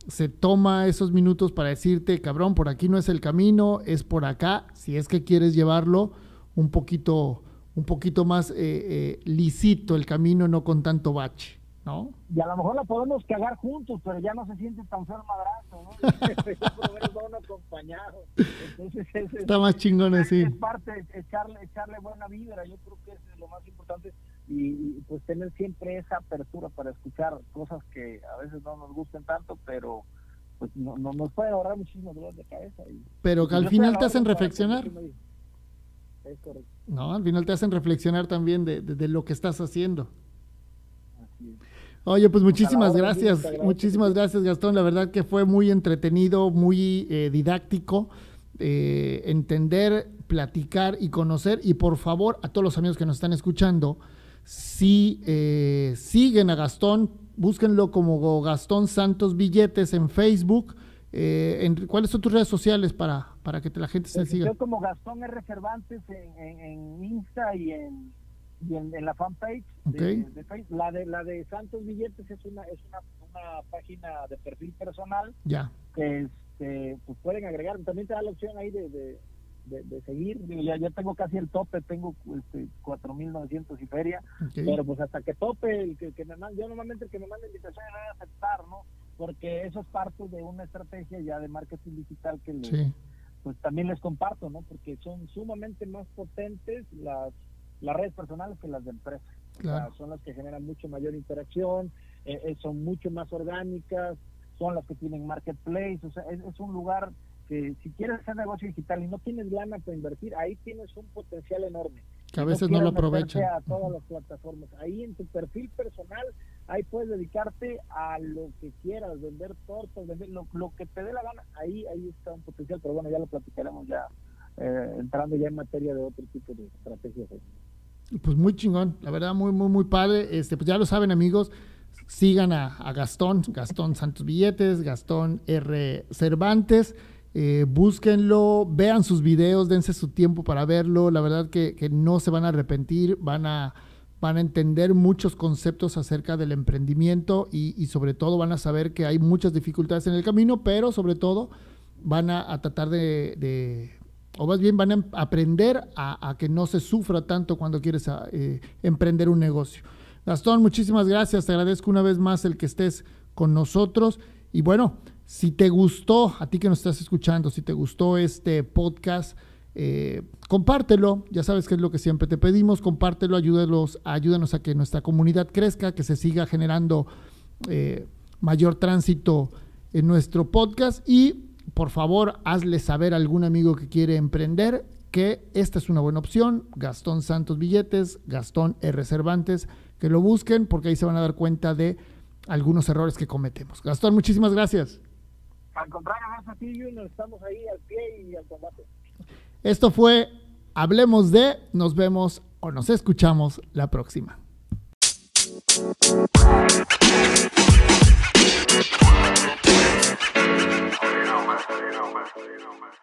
se toma esos minutos para decirte, cabrón, por aquí no es el camino, es por acá, si es que quieres llevarlo un poquito, un poquito más eh, eh, lisito el camino, no con tanto bache, ¿no? Y a lo mejor la podemos cagar juntos, pero ya no se siente tan feo el madrazo, ¿no? acompañado. Está más chingón así. Es parte, echarle, echarle buena vibra, yo creo que es lo más importante y, pues tener siempre esa apertura para escuchar cosas que a veces no nos gusten tanto, pero pues no, nos puede ahorrar muchísimo dolor de cabeza. pero que al final te hacen reflexionar. No, al final te hacen reflexionar también de, de, lo que estás haciendo. Oye, pues muchísimas gracias, muchísimas gracias Gastón, la verdad que fue muy entretenido, muy eh, didáctico, eh, entender, platicar y conocer, y por favor a todos los amigos que nos están escuchando, si eh, siguen a Gastón, búsquenlo como Gastón Santos Billetes en Facebook. Eh, en, ¿Cuáles son tus redes sociales para, para que la gente se pues, siga? Yo como Gastón R. Cervantes en, Insta y en, en, la fanpage de, Facebook. La de, la de Santos Billetes es una, es una, una página de perfil personal. Ya. Que este, pues pueden agregar. También te da la opción ahí de de, seguir. Ya, ya tengo casi el tope, tengo este, 4.900 y feria, pero pues hasta que tope, el que, que me yo normalmente el que me mande invitación voy a aceptar, ¿no? Porque eso es parte de una estrategia ya de marketing digital que pues también les comparto, ¿no? Porque son sumamente más potentes las, las redes personales que las de empresa. son las que generan mucho mayor interacción, eh, eh, son mucho más orgánicas, son las que tienen marketplace, o sea, es un lugar que si quieres hacer negocio digital y no tienes lana para invertir, ahí tienes un potencial enorme. Que a veces no, lo aprovechan. A todas las plataformas. Ahí en tu perfil personal, ahí puedes dedicarte a lo que quieras, vender tortas, vender lo, que te dé la gana. Ahí, ahí está un potencial, pero bueno, ya lo platicaremos ya, eh, entrando ya en materia de otro tipo de estrategias. Pues muy chingón, la verdad, muy, muy, muy padre. Este, pues ya lo saben, amigos sigan a, a, Gastón, Gastón Santos Billetes, Gastón R. Cervantes. Eh, búsquenlo, vean sus videos, dense su tiempo para verlo. La verdad que, no se van a arrepentir, van a, van a entender muchos conceptos acerca del emprendimiento y, sobre todo van a saber que hay muchas dificultades en el camino, pero sobre todo van a, tratar de, o más bien van a aprender a, que no se sufra tanto cuando quieres eh, emprender un negocio. Gastón, muchísimas gracias, te agradezco una vez más el que estés con nosotros. Y bueno, si te gustó, a ti que nos estás escuchando, si te gustó este podcast, eh, compártelo, ya sabes que es lo que siempre te pedimos, compártelo, ayúdanos, ayúdanos a que nuestra comunidad crezca, que se siga generando eh, mayor tránsito en nuestro podcast. Y por favor hazle saber a algún amigo que quiere emprender que esta es una buena opción, Gastón Santos Billetes, Gastón R. Cervantes, que lo busquen porque ahí se van a dar cuenta de algunos errores que cometemos. Gastón, muchísimas gracias. Al contrario, gracias a ti, Junior. Estamos ahí al pie y al combate. Esto fue Hablemos de. Nos vemos o nos escuchamos la próxima. just you know, man.